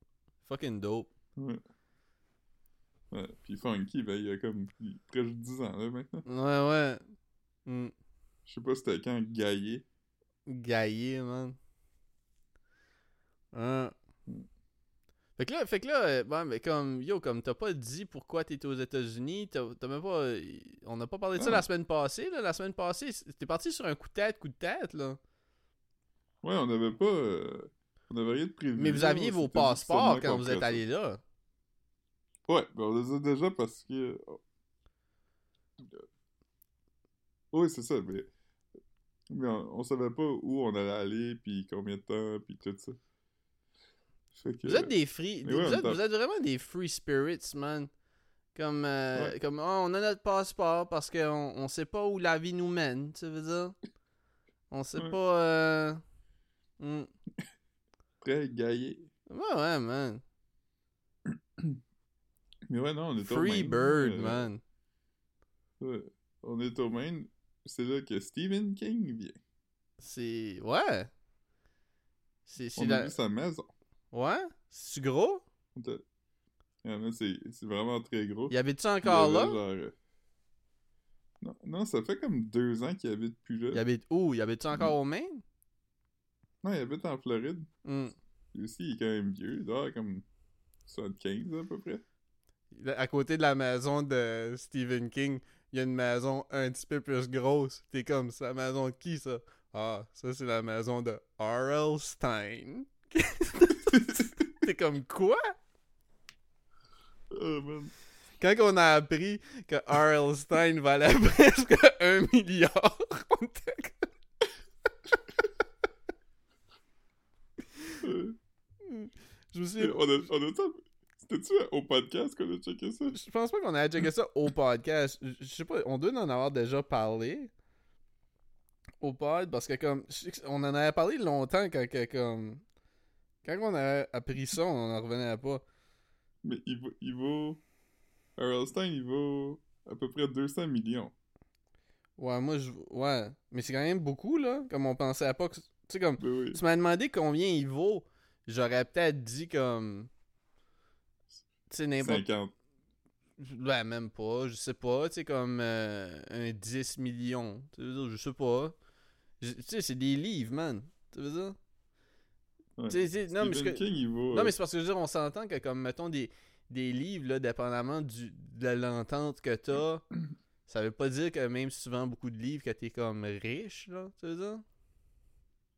Fucking dope. Ouais. Ouais, pis Funky, ben, il a comme. a presque 10 ans, là, maintenant. Ouais, ouais. Hmm. Je sais pas c'était quand Gaillé. Gaillé, man. Hein. Fait que là, fait que là, euh, bon, mais comme, yo, comme t'as pas dit pourquoi t'étais aux États-Unis, t'as même pas. euh, On n'a pas parlé de ça la semaine passée, là. La semaine passée, t'es parti sur un coup de tête, coup de tête, là. Ouais, on avait pas. euh, On avait rien de prévu. Mais vous aviez vos passeports quand vous êtes allé là. Ouais, ben on les a déjà parce que. oh. Oui, c'est ça, mais. Mais on, on savait pas où on allait aller, puis combien de temps, puis tout ça. Que. Vous êtes des free. vous, ouais, êtes, t'a- vous êtes vraiment des free spirits, man. Comme, euh, Ouais. comme oh, on a notre passeport parce qu'on on sait pas où la vie nous mène, tu veux dire? On sait Ouais. pas. Euh... hmm. Très gaillé. Ouais, ouais, man. Mais ouais, non, on est au Free Maine, bird, euh, man. ouais. On est au Maine. C'est là que Stephen King vient. C'est. Ouais. C'est On a vu sa maison. Ouais? C'est gros? C'est vraiment très gros. Y avait-tu encore il là? genre, euh, Non, non, ça fait comme deux ans qu'il habite plus là. Y habite où? Y habite-tu encore au Maine? Non, il habite en Floride. Hmm. Lui aussi, il est quand même vieux. Il doit comme 75 à peu près. À côté de la maison de Stephen King, il y a une maison un petit peu plus grosse. T'es comme, c'est la maison de qui ça? Ah, ça c'est la maison de R.L. Stein. T'es comme quoi? Oh man. quand on a appris que R.L. Stein valait presque un milliard, on était comme- Je me souviens- on a, on a ça. C'était-tu au podcast qu'on a checké ça? Je pense pas qu'on a checké ça au podcast. Je sais pas, on doit en avoir déjà parlé au pod parce que comme on en avait parlé longtemps quand que, comme quand on a appris ça, on en revenait pas. Mais il vaut, il vaut... Stein, il vaut à peu près 200 millions. Ouais, moi je ouais, mais c'est quand même beaucoup là, comme on pensait pas que tu sais comme Ben oui. tu m'as demandé combien il vaut, j'aurais peut-être dit comme tu sais n'importe 50. Ouais, même pas, je sais pas, tu sais, comme euh, un 10 millions. Tu veux dire, je sais pas. Tu sais, c'est des livres, man. Tu veux dire? Ouais. Tu sais, tu sais, non, mais, King, vaut... non, euh, mais c'est parce que je veux dire, on s'entend que, comme, mettons, des, des livres, là, dépendamment du, de l'entente que t'as, ça veut pas dire que même si tu vends beaucoup de livres, que t'es comme riche, là. Tu veux dire?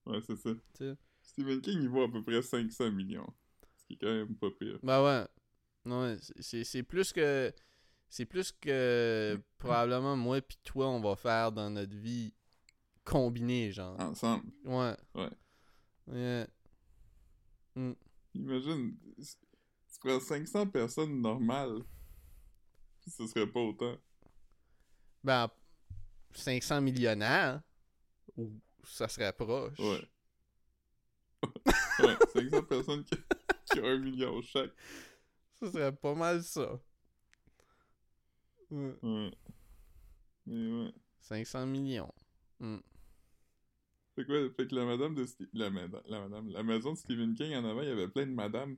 Ouais, c'est ça. Tu sais? Stephen King, il vaut à peu près 500 millions. Ce qui est quand même pas pire. Ben ouais. Non, ouais, c'est- c'est c'est plus que. C'est plus que probablement moi puis toi on va faire dans notre vie combinée, genre. Ensemble. Ouais. Ouais. Ouais. Imagine, tu prends 500 personnes normales, puis ce serait pas autant. Ben, 500 millionnaires, ou ça serait proche. Ouais. ouais, 500 personnes qui, qui ont un million chaque. Ça serait pas mal ça. Ouais. Ouais. Ouais. 500 millions. Hmm. Fait que, ouais, fait que la madame de la, mada- la madame la maison de Stephen King en avant, il y avait plein de madames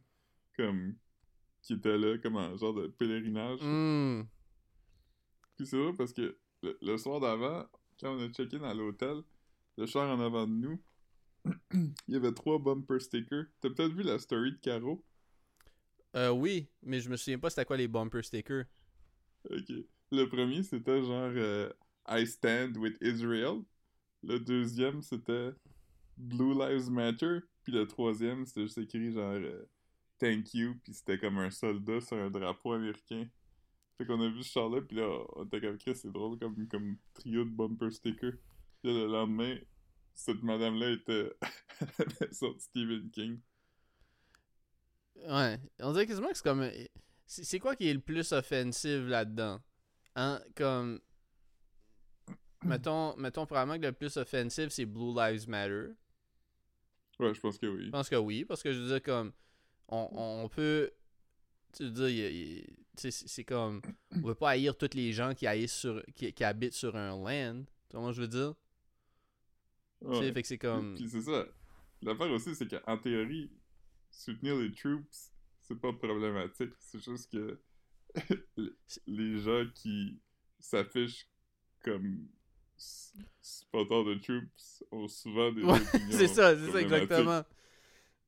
comme qui étaient là comme un genre de pèlerinage. Hmm. Puis c'est vrai parce que le, le soir d'avant, quand on a checké dans l'hôtel, le char en avant de nous, il y avait trois bumper stickers. T'as peut-être vu la story de Caro? Euh, oui, mais je me souviens pas c'était quoi les bumper stickers. Ok. Le premier, c'était genre euh, I stand with Israel. Le deuxième, c'était Blue Lives Matter. Puis le troisième, c'était juste écrit genre euh, Thank you. Puis c'était comme un soldat sur un drapeau américain. Fait qu'on a vu ce puis là, on était comme Chris, c'est drôle comme, comme trio de bumper stickers. Puis le lendemain, cette madame-là était à la maison de Stephen King. Ouais, on dirait quasiment que c'est comme. C'est c'est quoi qui est le plus offensif là-dedans? Hein, comme. Mettons, mettons probablement que le plus offensif c'est Blue Lives Matter. Ouais, je pense que oui. Je pense que oui, parce que je veux dire, comme. On, on peut. Tu veux dire, c'est comme. On veut pas haïr tous les gens qui, sur, qui, qui habitent sur un land. Tu vois je veux dire? Tu sais, Ouais. fait que c'est comme. Puis c'est ça. L'affaire aussi, c'est qu'en théorie, soutenir les troops, c'est pas problématique. C'est juste que les- gens qui s'affichent comme supporters de troops ont souvent des Ouais, c'est ça, c'est ça exactement.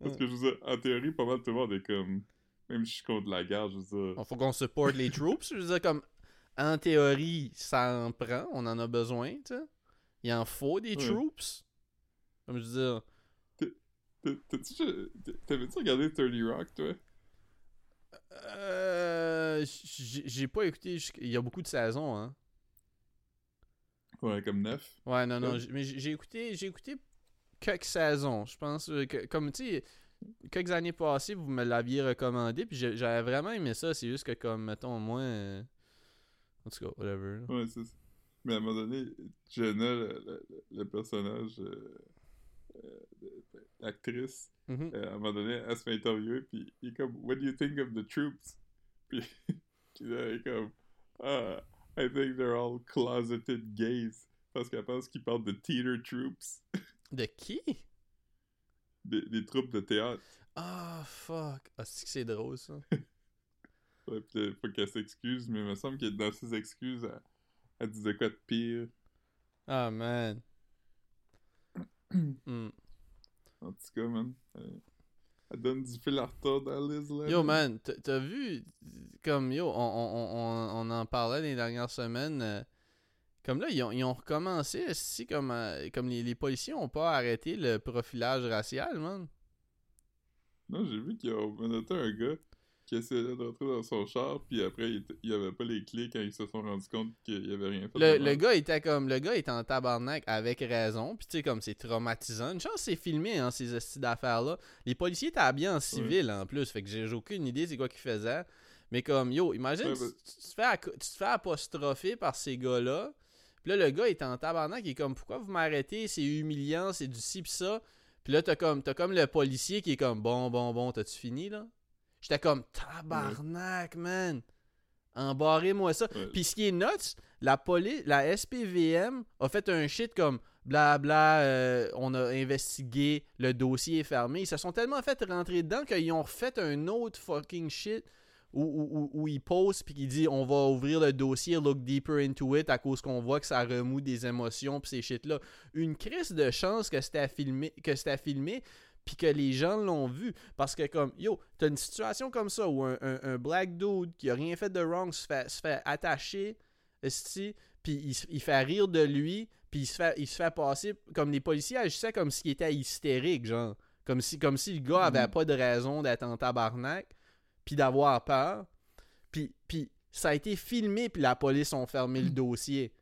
Parce que je veux dire, en théorie, pas mal tout le monde est comme. Même si je suis contre la guerre, je veux dire. Il faut qu'on supporte les troops. Je veux dire, comme, en théorie, ça en prend. On en a besoin, tu sais. Il en faut des Ouais. troops. Comme je veux dire. T'as- T'as-tu déjà- T'avais-tu regardé 30 Rock, toi? Euh, j'ai pas écouté. Il y a beaucoup de saisons, hein. Ouais, comme neuf. Ouais, non, non. Mais j'ai écouté, j'ai écouté quelques saisons. Je pense euh, que, comme tu sais, quelques années passées, vous me l'aviez recommandé. Puis j'avais vraiment aimé ça. C'est juste que, comme, mettons, moi. euh, En tout cas, whatever. là. Ouais, c'est ça. Mais à un moment donné, Jenna, le, le- le personnage, euh, euh, l'actrice, Mhm. euh, à un moment donné, elle se fait interviewer, puis il est comme, What do you think of the troops? Puis, puis là, elle est comme, Ah, I think they're all closeted gays. Parce qu'elle pense qu'ils parlent de theater troops, De qui? Des, des troupes de théâtre. Ah, fuck. Ah, c'est que c'est drôle, ça. Ouais, puis là, faut qu'elle s'excuse, mais il me semble que dans ses excuses, elle, elle disait quoi de pire? Ah, man. Hmm. En tout cas, man. euh, elle donne du fil à retordre à Liz Lemon. Yo, man, t'as- vu, comme, yo, on, on, on, on en parlait les dernières semaines. euh, comme là, ils ont, ils ont recommencé, si comme, euh, comme les, les policiers ont pas arrêté le profilage racial, man. Non, j'ai vu qu'il y a menotté un gars qui essayait de rentrer dans son char, puis après, il, il avait pas les clés quand ils se sont rendus compte qu'il y avait rien fait. Le, le gars était comme le gars était en tabarnak avec raison puis tu sais comme c'est traumatisant. Une chance c'est filmé hein, ces hosties d'affaires là les policiers étaient bien en civil en plus fait que j'ai aucune idée c'est quoi qu'ils faisaient. Mais comme yo imagine Ouais, tu, bah- tu te fais tu te fais apostropher par ces gars là puis là le gars est en tabarnak il est comme pourquoi vous m'arrêtez? C'est humiliant c'est du ci pis ça. Puis là t'as comme t'as comme le policier qui est comme bon bon bon t'as-tu fini là? J'étais comme tabarnak man embarrez-moi ça Ouais. puis ce qui est nuts, la police, la SPVM a fait un shit comme blabla, euh, on a investigué, le dossier est fermé. Ils se sont tellement fait rentrer dedans qu'ils ont refait un autre fucking shit où, où, où- où ils posent puis qui dit on va ouvrir le dossier, look deeper into it à cause qu'on voit que ça remoue des émotions puis ces shit là. Une crise de chance que c'était filmé, que c'était filmé puis que les gens l'ont vu. Parce que, comme, yo, t'as une situation comme ça où un, un- un black dude qui a rien fait de wrong se fait, se fait attacher, puis il, il fait rire de lui, puis il se fait, il se fait passer comme les policiers agissaient comme s'il était hystérique, genre. Comme si, comme si le gars avait Mhm. pas de raison d'être en tabarnak, puis d'avoir peur. Puis, puis ça a été filmé, puis la police ont fermé le dossier.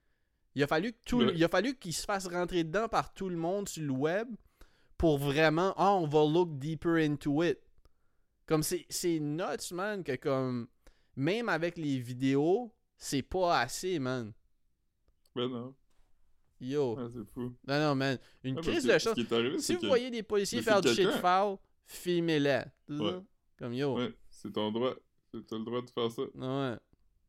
Il a fallu que tout, le- Ouais. il a fallu qu'il se fasse rentrer dedans par tout le monde sur le web pour vraiment ah on va look deeper into it. Comme c'est nuts man que comme même avec les vidéos, c'est pas assez man. Ben non, Yo. C'est fou. Non non man, une crise de Ce chance. arrivé, Si vous que... voyez des policiers faire du shit foul, filmez-les. Ouais. Comme yo. Ouais, c'est ton droit. C'est- T'as le droit de faire ça. Ouais.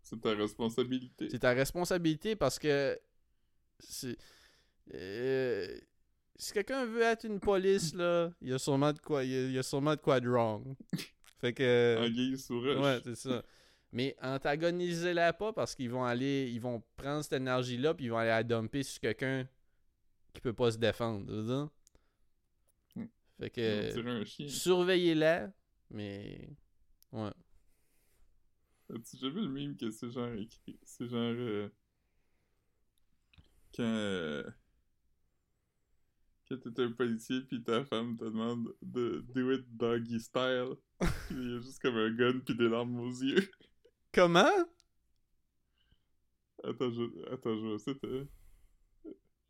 C'est ta responsabilité. C'est ta responsabilité parce que c'est euh, si quelqu'un veut être une police là, il y a sûrement de quoi il y a, il y a sûrement de quoi de wrong. Fait que Anguille sous ouais, c'est ça. Mais antagonisez-la pas parce qu'ils vont aller ils vont prendre cette énergie là puis ils vont aller la dumper sur quelqu'un qui peut pas se défendre? Hmm. Fait que surveillez-la mais ouais. As-tu déjà vu le meme que c'est genre écrit? C'est genre. euh, quand. euh, quand t'es un policier pis ta femme te demande de do it doggy style. Puis il y a juste comme un gun pis des larmes aux yeux. Comment? Attends, je, attends, je vais essayer de.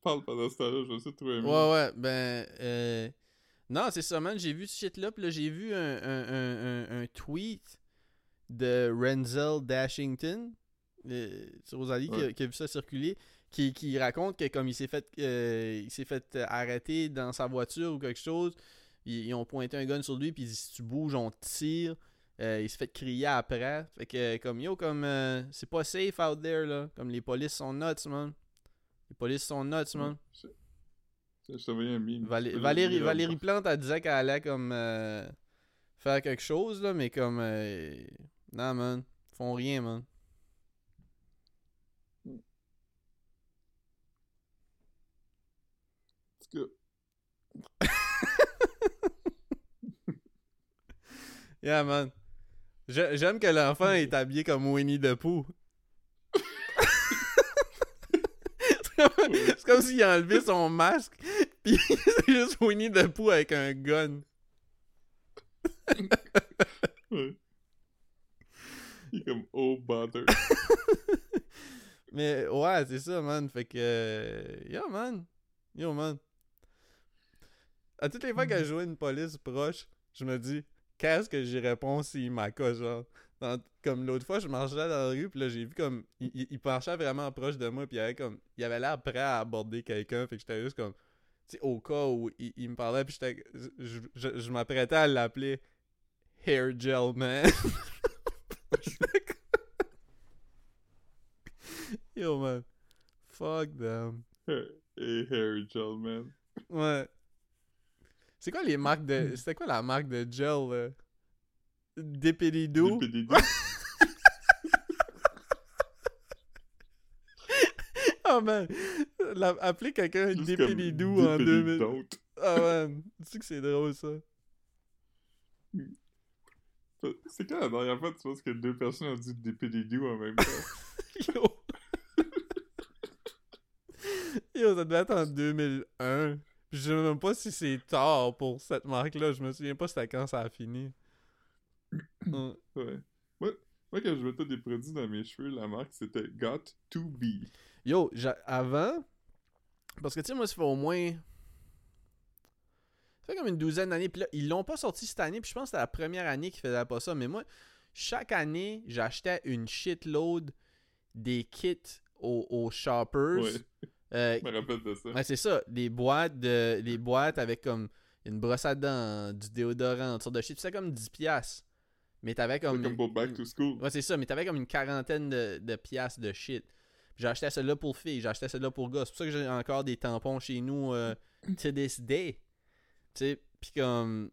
Parle pendant ce temps-là, je vais essayer de trouver un. Ouais, ouais, ben. euh, Non, c'est ça, man. J'ai vu ce shit-là, pis là, j'ai vu un, un, un, un, un tweet de Renzel Dashington. euh, c'est Rosalie qui, a, Ouais. qui a vu ça circuler. Qui, qui raconte que comme il s'est fait euh, il s'est fait euh, arrêter dans sa voiture ou quelque chose, ils, ils ont pointé un gun sur lui puis ils disent si tu bouges on tire. Euh, il s'est fait crier après. Fait que comme yo comme euh, c'est pas safe out there là, comme les polices sont nuts man. Les polices sont nuts man. Je, meme. Valé- Valérie, Valérie. Plante, elle disait qu'elle allait comme euh, faire quelque chose, là, mais comme. euh, non, man. Ils font rien, man. Yeah, man. J'aime que l'enfant est habillé comme Winnie the Pooh. C'est comme- s'il a enlevé son masque, puis c'est juste Winnie the Pooh avec un gun. ouais. Il est comme oh bother. Mais ouais, c'est ça, man. Fait que. euh, Yo, man. Yo, man. À toutes les fois que je joue une police proche, je me dis, qu'est-ce que j'y réponds s'il m'accoche, genre? Dans- comme l'autre fois, je marchais dans la rue, puis là, j'ai vu comme. Il, il, vraiment proche de moi, puis il avait comme. Il avait l'air prêt à aborder quelqu'un, fait que j'étais juste comme. Tu sais, au cas où il, il me parlait, puis j'étais. Je, je, je m'apprêtais à l'appeler Hair Gel Man. Yo, man. Fuck them. Et Harry Gel Man. Ouais. C'est quoi les marques de. C'était quoi la marque de gel, là? Dépédidou? DPDD. Oh man! La- appeler quelqu'un Dépédidou comme en 2000. Dépédidonte. Ah man! Tu sais que c'est drôle ça? C'est quand la dernière fois tu penses que deux personnes ont dit DPDD en même temps? Yo! Yo, ça devait être en 2001. Puis je sais même pas si c'est tard pour cette marque-là. Je me souviens pas c'était quand ça a fini. Ouais. Moi, moi, quand je mettais des produits dans mes cheveux, la marque, c'était Got to Be. Yo, j'a- avant, parce que tu sais, moi, ça fait au moins. Ça fait comme une douzaine d'années. Puis là, ils l'ont pas sorti cette année. Puis je pense que c'était la première année qu'ils faisaient pas ça. Mais moi, chaque année, j'achetais une shitload des kits aux, aux shoppers. Ouais, Euh, je me rappelle de ça. ouais, c'est ça. Des boîtes, de, des boîtes avec comme une brosse à dents, du déodorant, une sorte de shit. C'était comme 10$. piastres. Mais t'avais comme. comme pour Back to School. Ouais, c'est ça, mais t'avais comme une quarantaine de, de piastres de shit. J'ai acheté celle-là pour filles, j'ai acheté celle-là pour gars. C'est pour ça que j'ai encore des tampons chez nous euh, to this day. Tu sais, puis comme.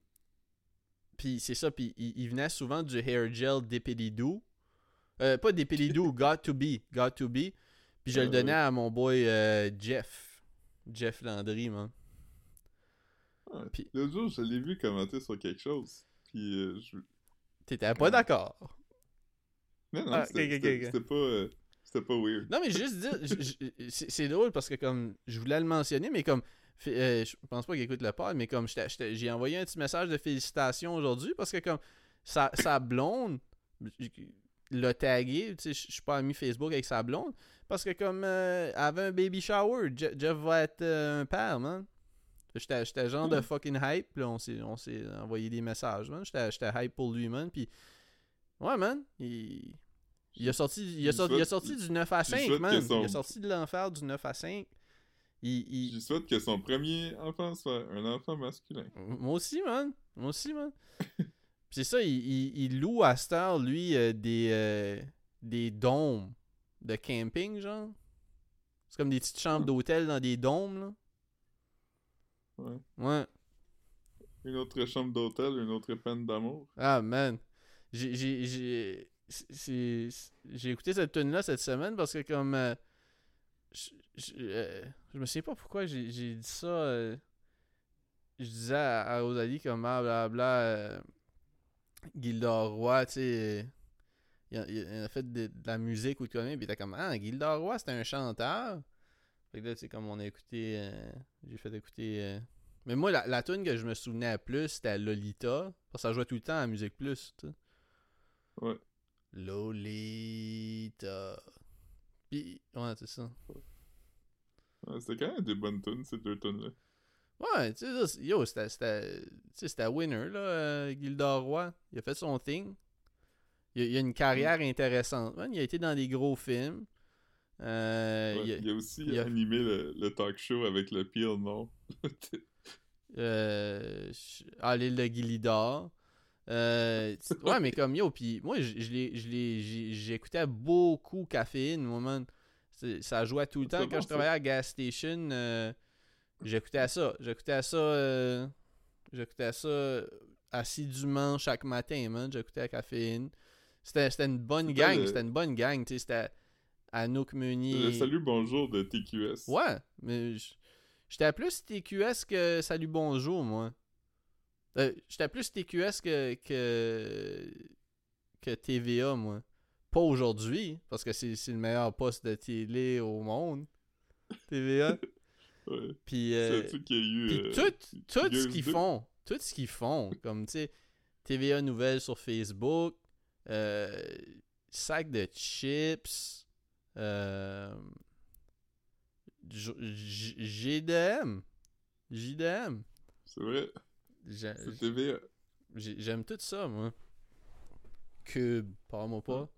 Puis c'est ça, puis il, il venait souvent du hair gel Depilidoo. Euh, pas Depilidoo, Got to Be. Got to Be. Puis je Ah, le donnais ouais. à mon boy euh, Jeff. Jeff Landry, man. Ouais. Puis- L'autre jour, je l'ai vu commenter sur quelque chose. Puis euh, je... T'étais pas d'accord. Non, non, Ah, c'était pas... euh, C'était pas weird. Non, mais juste dire, c'est drôle parce que comme je voulais le mentionner, mais comme euh, je pense pas qu'il écoute le pod, mais comme j'ai envoyé un petit message de félicitations aujourd'hui parce que comme sa, sa blonde l'a tagué, tu sais, je suis pas ami Facebook avec sa blonde parce que comme euh, elle avait un baby shower, Je- Jeff va être euh, un père, man. J'étais genre de Hmm. fucking hype, là, on s'est on s'est envoyé des messages, man. J'étais hype pour lui, man, puis ouais, man, il il a sorti, il a sorti, il a sorti du 9 à je 5, souhaite man. son- Il a sorti de l'enfer du 9 à 5. Il, il- Je souhaite que son premier enfant soit un enfant masculin. Moi aussi, man. Moi aussi, man. Puis c'est ça, il, il- il loue à Star, lui, euh, des, euh, des dômes de camping, genre. C'est comme des petites chambres d'hôtel dans des dômes, là. Ouais. Ouais. Une autre chambre d'hôtel, une autre peine d'amour. Ah, man. J'ai- écouté cette tune là cette semaine parce que comme... euh, je, je, euh, je me souviens pas pourquoi j'ai j'ai dit ça. euh, je disais à, à Rosalie comme ah, blablabla... Euh, Gildor Roy, tu sais... il, a, il a fait de, de la musique ou de quoi puis il était comme Ah, Gildor Roy, c'était un chanteur. Fait que là, tu sais, comme on a écouté... euh, j'ai fait écouter... euh, mais moi, la, la tune que je me souvenais plus, c'était Lolita. Parce que ça jouait tout le temps à Musique Plus, tu sais. Ouais. Lolita. Puis, ouais, c'est ça. Ouais, C'était quand même des bonnes tunes, ces deux tunes-là. Ouais, tu sais, yo, c'était, winner, là, euh, Gildor Roy. Il a fait son thing. Il a, il a une carrière intéressante. man. Il a été dans des gros films. Euh, Ouais, il a- Il a aussi il a- animé le, le talk show avec le pire nom. euh, à l'île de Gilidor. Euh, ouais, mais comme yo, puis moi, j'écoutais beaucoup Caféine, moi, man. Ça jouait tout le temps. bon, Quand je travaillais à Gas Station, euh, j'écoutais ça. J'écoutais ça. euh, j'écoutais ça assidûment chaque matin, man. J'écoutais Caféine. C'était une bonne gang. le- C'était une bonne gang, tu sais. C'était Anouk Meunier. Le salut bonjour de TQS. Ouais, mais j'étais plus TQS que Salut Bonjour, moi. Euh, j'étais plus TQS que, que, que TVA, moi. Pas aujourd'hui, parce que c'est c'est le meilleur poste de télé au monde. TVA. Ouais. Puis, euh, euh, tout, tout ce qu'ils font, tout ce qu'ils font, comme tu sais, TVA Nouvelles sur Facebook, euh, sac de chips, J- J- GDM, JDM, C'est vrai, c'est TVA. j'aime tout ça, moi. Cube, parle-moi pas.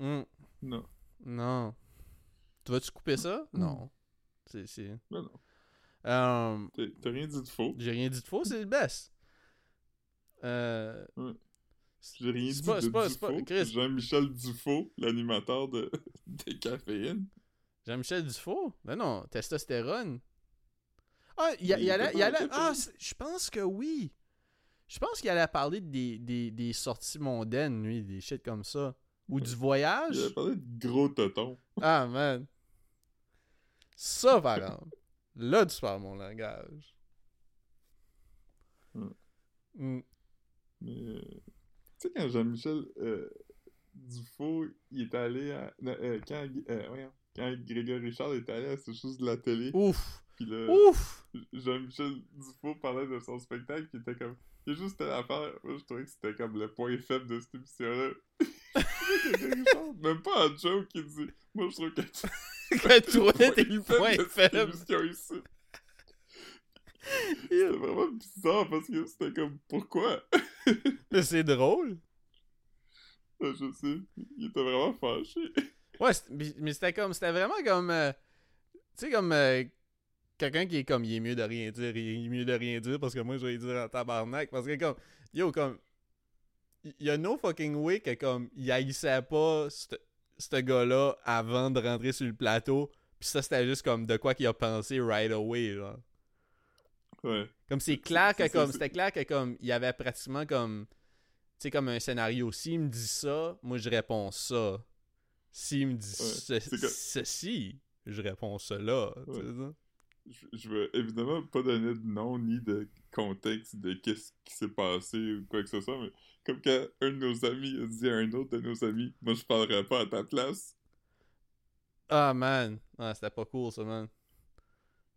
Non, non. Tu vas-tu couper ça? Non. C'est... non, non. Euh, T'as- rien dit de faux. J'ai rien dit de faux, c'est le best. Euh, J'ai rien dit pas- de pas-. Jean-Michel Dufaux, l'animateur de... des caféines. Jean-Michel Dufault? Ben non, testostérone. Ah, il, y a- allait. allait- ah, je pense que oui. Je pense qu'il allait parler des, des, des sorties mondaines, lui, des shit comme ça. Ou du voyage. Il a parlé de gros totons. Ah, man. Ça, par exemple. Là, tu parles mon langage. Hmm. Hmm. Mais, euh, tu sais, quand Jean-Michel euh, Dufaux, il est allé à... non, euh, quand, euh, voyons, quand Grégory Richard est allé à C'est juste de la télé, Ouf. puis là, Ouf. Jean-Michel Dufaux parlait de son spectacle, il était comme... Il y a juste à l'affaire. Moi, je trouvais que c'était comme le point faible de cette émission-là. Même pas un joke qui dit. Moi, je trouve que. que toi, t'es le point faible. C'était vraiment bizarre parce que c'était comme. Pourquoi? Mais c'est drôle. Ouais, Je sais. Il était vraiment fâché. Ouais, mais c'était comme. C'était vraiment comme. euh, tu sais, comme. euh, Quelqu'un qui est comme. Il est mieux de rien dire. Il est mieux de rien dire parce que moi, je vais dire en tabarnak. Parce que, comme. Yo, comme. Il y a no fucking way que, comme. Il haïssait pas ce gars-là avant de rentrer sur le plateau. Puis ça, c'était juste comme de quoi qu'il a pensé right away, genre. Ouais. Comme c'est clair que comme c'était clair que comme il y avait pratiquement comme tu sais comme un scénario s'il me dit ça, moi je réponds ça. S'il me dit ce- c'est que- ceci, je réponds cela, sais ça? Je, je veux évidemment pas donner de nom ni de contexte de qu'est-ce qui s'est passé ou quoi que ce soit, mais comme quand un de nos amis a dit à un autre de nos amis, moi je parlerai pas à ta place. Ah man, ah, c'était pas cool ça man.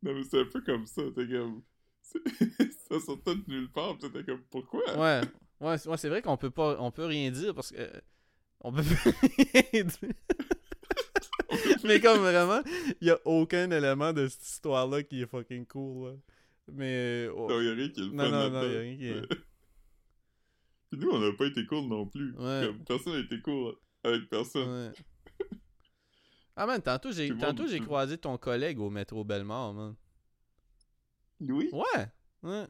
Non mais c'est un peu comme ça, t'es comme. ça sortait de nulle part, t'étais comme pourquoi? Ouais, ouais, c'est- vrai qu'on peut pas on peut rien dire parce que euh, on peut rien dire. Mais comme vraiment, il y a aucun élément de cette histoire là qui est fucking cool là. Mais euh, oh, Non, y'a rien qui est le Non, non, non, y a rien qui est- Puis nous, on a pas été cool non plus. Ouais. Comme, personne n'a été cool avec personne. Ouais. Ah man, tantôt j'ai tantôt j'ai croisé ton collègue au métro Bellemare, man. Louis? Ouais. Ouais.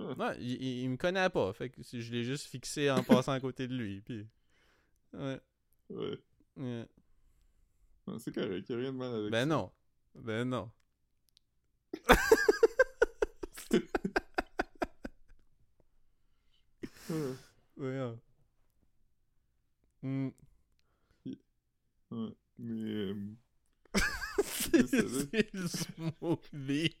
Ah. Ouais, il, il- il me connaît pas, fait que je l'ai juste fixé en passant à côté de lui, puis ouais. Ouais. ouais. Non, c'est correct, y'a rien de mal avec Ben ça. non. Ben non. Ouais. Ouais. Hmm. Ouais. Mais. euh, C'est smoothie.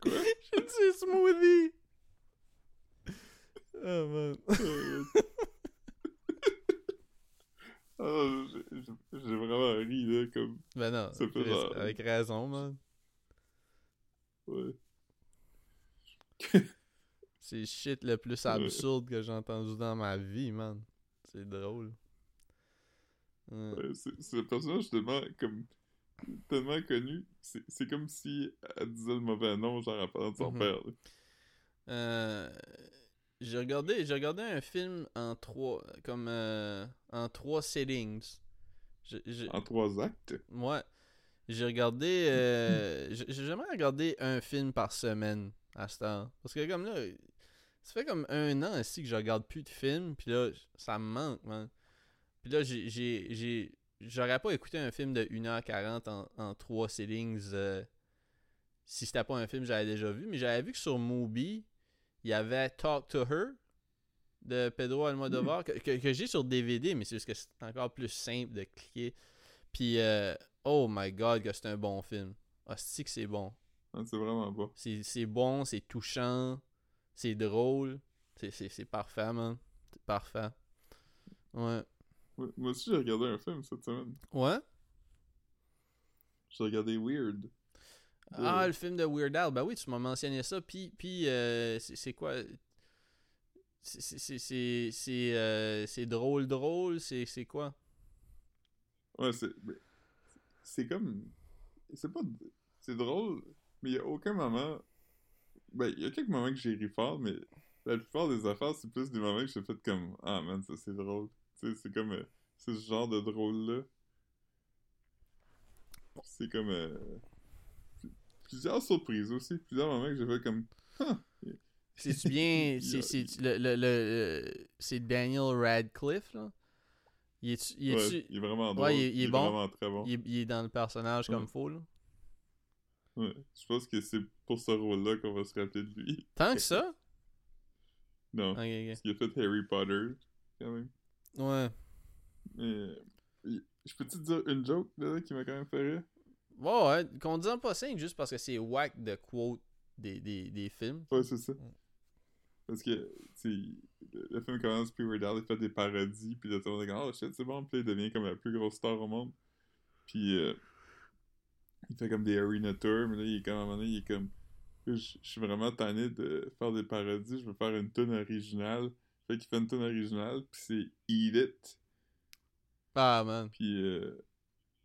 Quoi? Dit smoothie. Oh man. Ah, j'ai- vraiment ri, là, comme. Ben non, avec raison, man. Ouais. C'est le shit le plus absurde que j'ai entendu dans ma vie, man. C'est drôle. Ouais. Ouais, un personnage tellement, comme. tellement connu. C'est comme si elle disait le mauvais nom, genre, en parlant de son Mhm. père, là. Euh, j'ai regardé, j'ai regardé un film en trois, comme euh, en trois settings. En trois actes? Ouais. J'ai regardé. Euh, j'ai jamais regardé un film par semaine à ce temps. Parce que comme là, ça fait comme un an aussi que je regarde plus de films. Puis là, ça me manque, man. Puis là, j'ai- J'aurais pas écouté un film de 1h40 en, en trois settings euh, si c'était pas un film que j'avais déjà vu. Mais j'avais vu que sur Mubi, il y avait Talk to Her de Pedro Almodovar que, que, que j'ai sur DVD, mais c'est juste que c'est encore plus simple de cliquer. Puis, euh, oh my god, que c'est un bon film. Ah, c'est que c'est bon. Ah, c'est vraiment pas. C'est c'est bon, c'est touchant, c'est drôle. C'est- parfait, man. C'est parfait. Ouais. Moi moi aussi, j'ai regardé un film cette semaine. Ouais? J'ai regardé Weird. Ah, le film de Weird Al. Ben oui, tu m'as mentionné ça. Puis, puis euh, c'est quoi? C'est- c'est- C'est c'est- c'est, euh, c'est drôle, drôle. C'est quoi? Ouais, c'est. C'est comme. C'est pas. C'est drôle, mais il y a aucun moment. Ben, il y a quelques moments que j'ai ri fort, mais la plupart des affaires, c'est plus des moments que j'ai fait comme Ah man, ça c'est drôle. Tu sais, c'est comme. euh, c'est ce genre de drôle-là. C'est comme. euh, pl- plusieurs surprises aussi. Plusieurs moments que j'ai fait comme. Ah, C'est-tu bien. C'est le, le, le- c'est Daniel Radcliffe, là? Il est-tu. Il ouais, est-tu- il est vraiment drôle. Ouais, il est- il est bon. vraiment très bon. il est, est dans le personnage comme Ouais. faut, là? Ouais, je pense que c'est pour ce rôle-là qu'on va se rappeler de lui. Tant que ça? Non. Ok, ok. Parce qu'il a fait Harry Potter, quand même. Ouais. Mais. Je peux te dire une joke, là, qui m'a quand même fait rire? Ouais, ouais. Qu'on dise pas 5 juste parce que c'est whack de quote des, des, des films. Ouais, c'est ça. Mm. Parce que, tu le, le film commence, puis Weird Al, il fait des parodies, puis là, tout le monde est comme, oh shit, c'est bon, puis il devient comme la plus grosse star au monde. Puis, euh, il fait comme des arena tours, mais là, il est comme, à un moment donné, il est comme, je suis vraiment tanné de faire des parodies. Je veux faire une tune originale. Fait qu'il fait une tune originale, puis c'est Eat It. Ah, man. Puis, euh,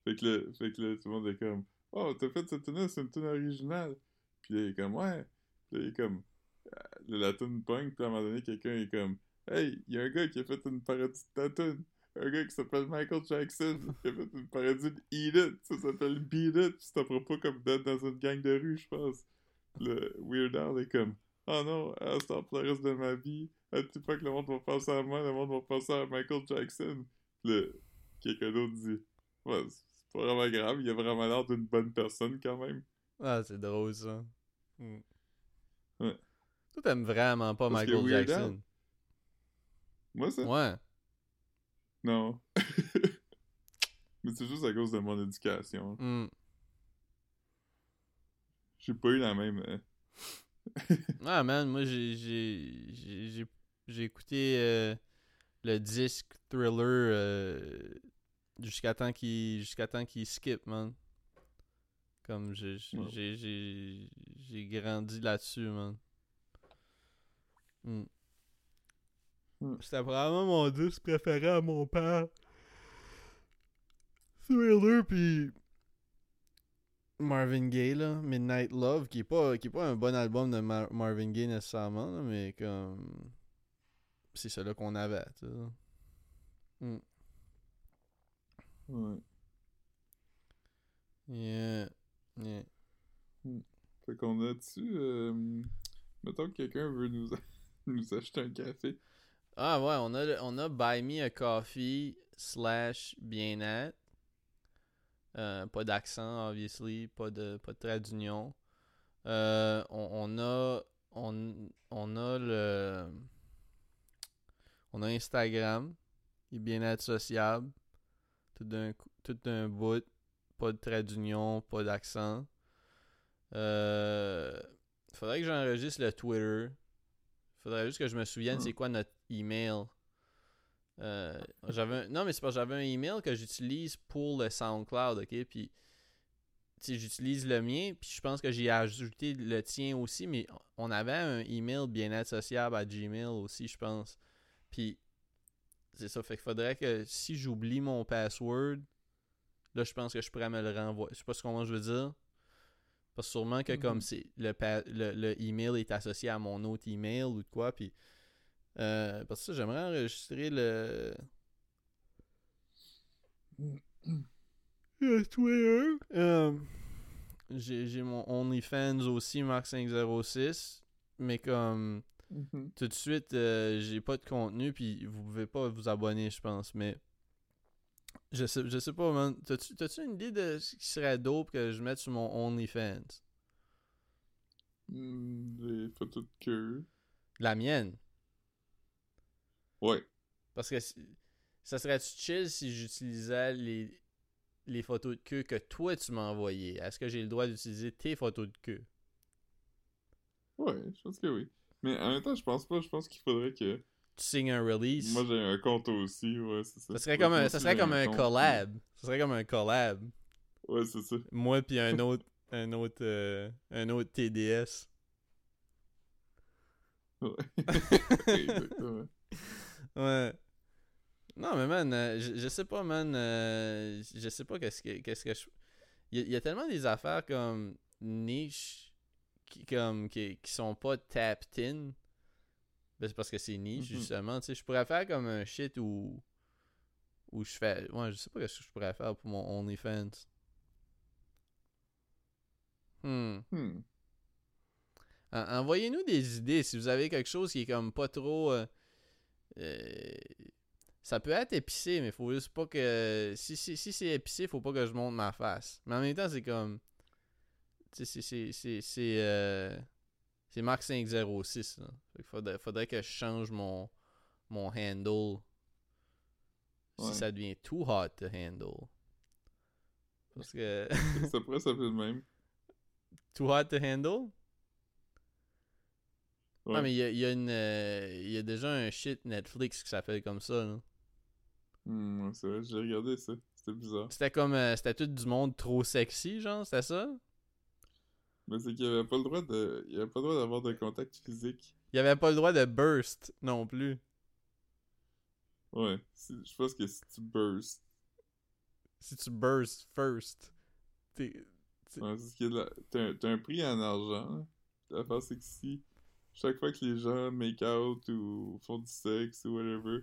fait, que là, fait que là, tout le monde est comme Oh, t'as fait cette tune c'est une tune originale. Puis là, il est comme Ouais. Puis là, il est comme euh, La tune punk, puis à un moment donné, quelqu'un est comme Hey, il y a un gars qui a fait une parodie de ta tune. Un gars qui s'appelle Michael Jackson, qui a fait une parodie de Eat It. Ça s'appelle Beat It. Ça fera pas comme d'être dans une gang de rue, je pense. Le Weird Al est comme Oh non, à ce temps, pour le reste de ma vie, à toute fois que le monde va penser à moi, le monde va penser à Michael Jackson. Le quelqu'un d'autre dit Ouais, c'est pas vraiment grave, il a vraiment l'air d'une bonne personne quand même. Ah, c'est drôle, ça. Hmm. Ouais. Toi, t'aimes vraiment pas Parce Michael Jackson. Moi, ça? Ouais. Non. Mais c'est juste à cause de mon éducation. Hmm. J'ai pas eu la même. euh, Ah, man, moi, j'ai j'ai j'ai- j'ai- écouté euh, le disque Thriller euh, jusqu'à temps qu'il jusqu'à temps qu'il skip, man. Comme j'ai j'ai- Ouais. j'ai j'ai j'ai grandi là-dessus, man. Hmm. Hmm. C'était probablement mon disque préféré à mon père. Thriller puis Marvin Gaye là, Midnight Love qui est pas qui est pas un bon album de Mar- Marvin Gaye nécessairement là, mais comme c'est celui qu'on avait, tu sais. Hmm. Ouais. Yeah. Yeah. Fait qu'on a-tu. Euh... Mettons que quelqu'un veut nous, nous acheter un café. Ah ouais, on a on a Buy Me a Coffee slash bien-être. Euh, pas d'accent, obviously, pas de pas de trait d'union. Euh, on, on a on, on a le on a Instagram, il est bien-être sociable, tout d'un tout d'un bout, pas de trait d'union, pas d'accent. Euh, faudrait que j'enregistre le Twitter. Faudrait juste que je me souvienne Hmm. c'est quoi notre email. Euh, j'avais un- non mais c'est que j'avais un email que j'utilise pour le SoundCloud, ok, puis j'utilise le mien, puis je pense que j'ai ajouté le tien aussi, mais on avait un email bien-être sociable à Gmail aussi, je pense. Puis c'est ça, fait qu'il faudrait que si j'oublie mon password, là je pense que je pourrais me le renvoyer. Je sais pas comment je veux dire. Parce que sûrement que comme Mhm. c'est le, le, le email est associé à mon autre email ou de quoi, puis euh, parce que j'aimerais enregistrer le le Twitter. Euh, j'ai mon OnlyFans aussi, Mark506, mais comme tout de suite, euh, j'ai pas de contenu, puis vous pouvez pas vous abonner, je pense, mais je sais, je sais pas, man. T'as-tu une idée de ce qui serait dope que je mette sur mon OnlyFans? Des photos de queue. La mienne. Ouais. Parce que ça serait-tu chill si j'utilisais les, les photos de queue que toi tu m'as envoyées? Est-ce que j'ai le droit d'utiliser tes photos de queue? Ouais, je pense que oui. Mais en même temps, je pense pas. Je pense qu'il faudrait que. Tu signes un release? Moi, j'ai un compte aussi. Ouais, c'est ça. ça serait comme un, ça serait comme un compte, collab. Ça serait comme un collab. Ouais, c'est ça. Moi puis un autre un autre euh, un autre TDS. Ouais. Exactement. Ouais. Non mais man, euh, je, je sais pas man, euh, je sais pas qu'est-ce que qu'est-ce que je il y, a- il y a tellement des affaires comme niche qui comme qui, qui sont pas tapped in. Ben, c'est parce que c'est niche Mhm. justement, tu sais, je pourrais faire comme un shit où où je fais ouais, je sais pas ce que je pourrais faire pour mon OnlyFans. Hmm. Hmm. En- Envoyez-nous des idées si vous avez quelque chose qui est comme pas trop. euh, ça peut être épicé, mais faut juste pas que. Si, si, si c'est épicé, faut pas que je monte ma face. Mais en même temps, c'est comme. Tu sais, c'est- c'est. C'est. C'est. euh, c'est Mark 506. Là. Fait que faudrait, faudrait que je change mon. Mon handle. Ouais. Si ça devient too hot to handle. Parce que. ça pourrait s'appeler le même. too hot to handle? Ouais. Non, mais il y a, y euh, y a déjà un shit Netflix qui s'appelle comme ça. là. Hmm, c'est vrai, j'ai regardé ça. C'était bizarre. C'était comme. euh, c'était tout du monde trop sexy, genre, c'était ça? Mais c'est qu'il avait pas le droit de. Il avait pas le droit d'avoir de contact physique. Il avait pas le droit de burst non plus. Ouais. si- Je pense que si tu burst. Si tu burst first, t'es. Ouais, T'as un, un prix en argent. là. L'affaire, c'est que si. Chaque fois que les gens make out ou font du sexe ou whatever,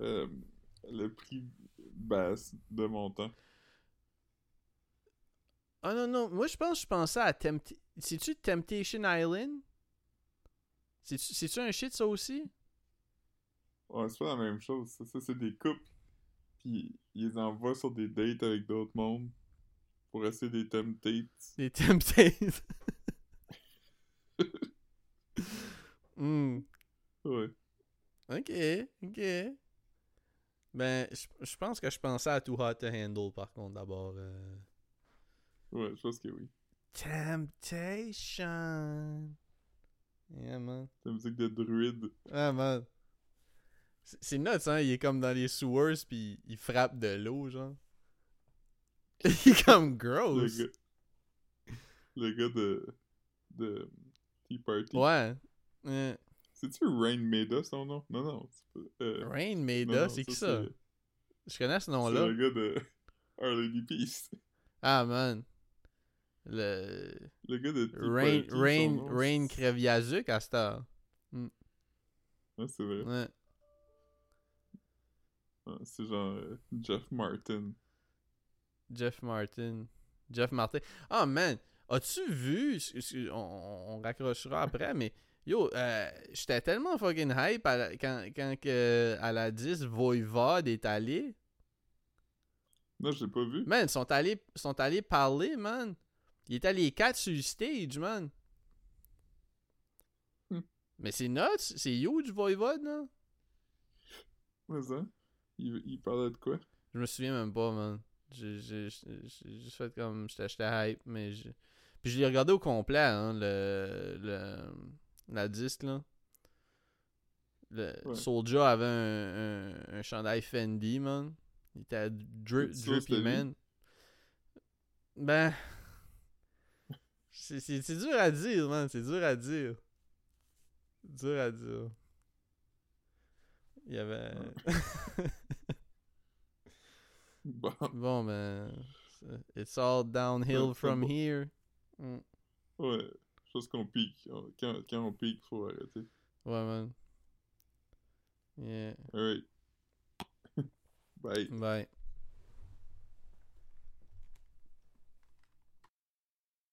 euh, le prix baisse de montant. Ah non, non, moi je pense que je pensais à Tempt... C'est-tu Temptation Island? C'est-tu un shit ça aussi? Ouais, c'est pas la même chose. Ça, ça, c'est des couples. Puis ils les envoient sur des dates avec d'autres mondes pour essayer des temptates. Les Temptates. Hmm. Ouais. Ok, ok. Ben, je pense que je pensais à Too Hot to Handle par contre d'abord. euh. Ouais, je pense que oui. Temptation. Yeah, man. La musique de druide. Ah, man. C'est c'est nuts, hein? Il est comme dans les sewers, puis il frappe de l'eau, genre. il est comme Le gross. gars. Le gars de. de. Tea Party. Ouais. Euh, C'est-tu Rain Maida son nom? Non, non. C'est. Euh, Rain Maida, c'est qui ça? c'est- Je connais ce C'est nom-là. le gars de. Our Lady Peace. Ah, man. Le. Le gars de Rain, Rain, nom, Rain c'est- Kreviazuk à cette heure. Ouais, c'est vrai. Ouais. Ouais, c'est genre euh, Jeff Martin. Jeff Martin. Jeff Martin. Ah, man. As-tu vu. on- on raccrochera après, mais. Yo, euh, j'étais tellement fucking hype à la- quand, quand que, à la 10, Voivod est allé. Non, je l'ai pas vu. Man, ils sont allés, sont allés parler, man. Il était les quatre sur le stage, man. Hmm. Mais c'est nuts. C'est huge, Voivod, là. Mais ça. Il, il parlait de quoi? Je me souviens même pas, man. J'ai juste fait comme. J'étais hype, mais. j'ai- Puis je l'ai regardé au complet, hein, le. le la disque, là. Le Ouais. Soulja avait un, un, un chandail Fendi, man. Il était dri drippy, c'était lui? man. Ben. C'est dur à dire, man. C'est dur à dire. Dur à dire. Il y avait. Bon. Bon, ben. c'est- It's all downhill from here. Mm. Ouais. Je pense qu'on pique. Quand, quand on pique, faut arrêter. Ouais, man. Yeah. Alright. Bye. Bye.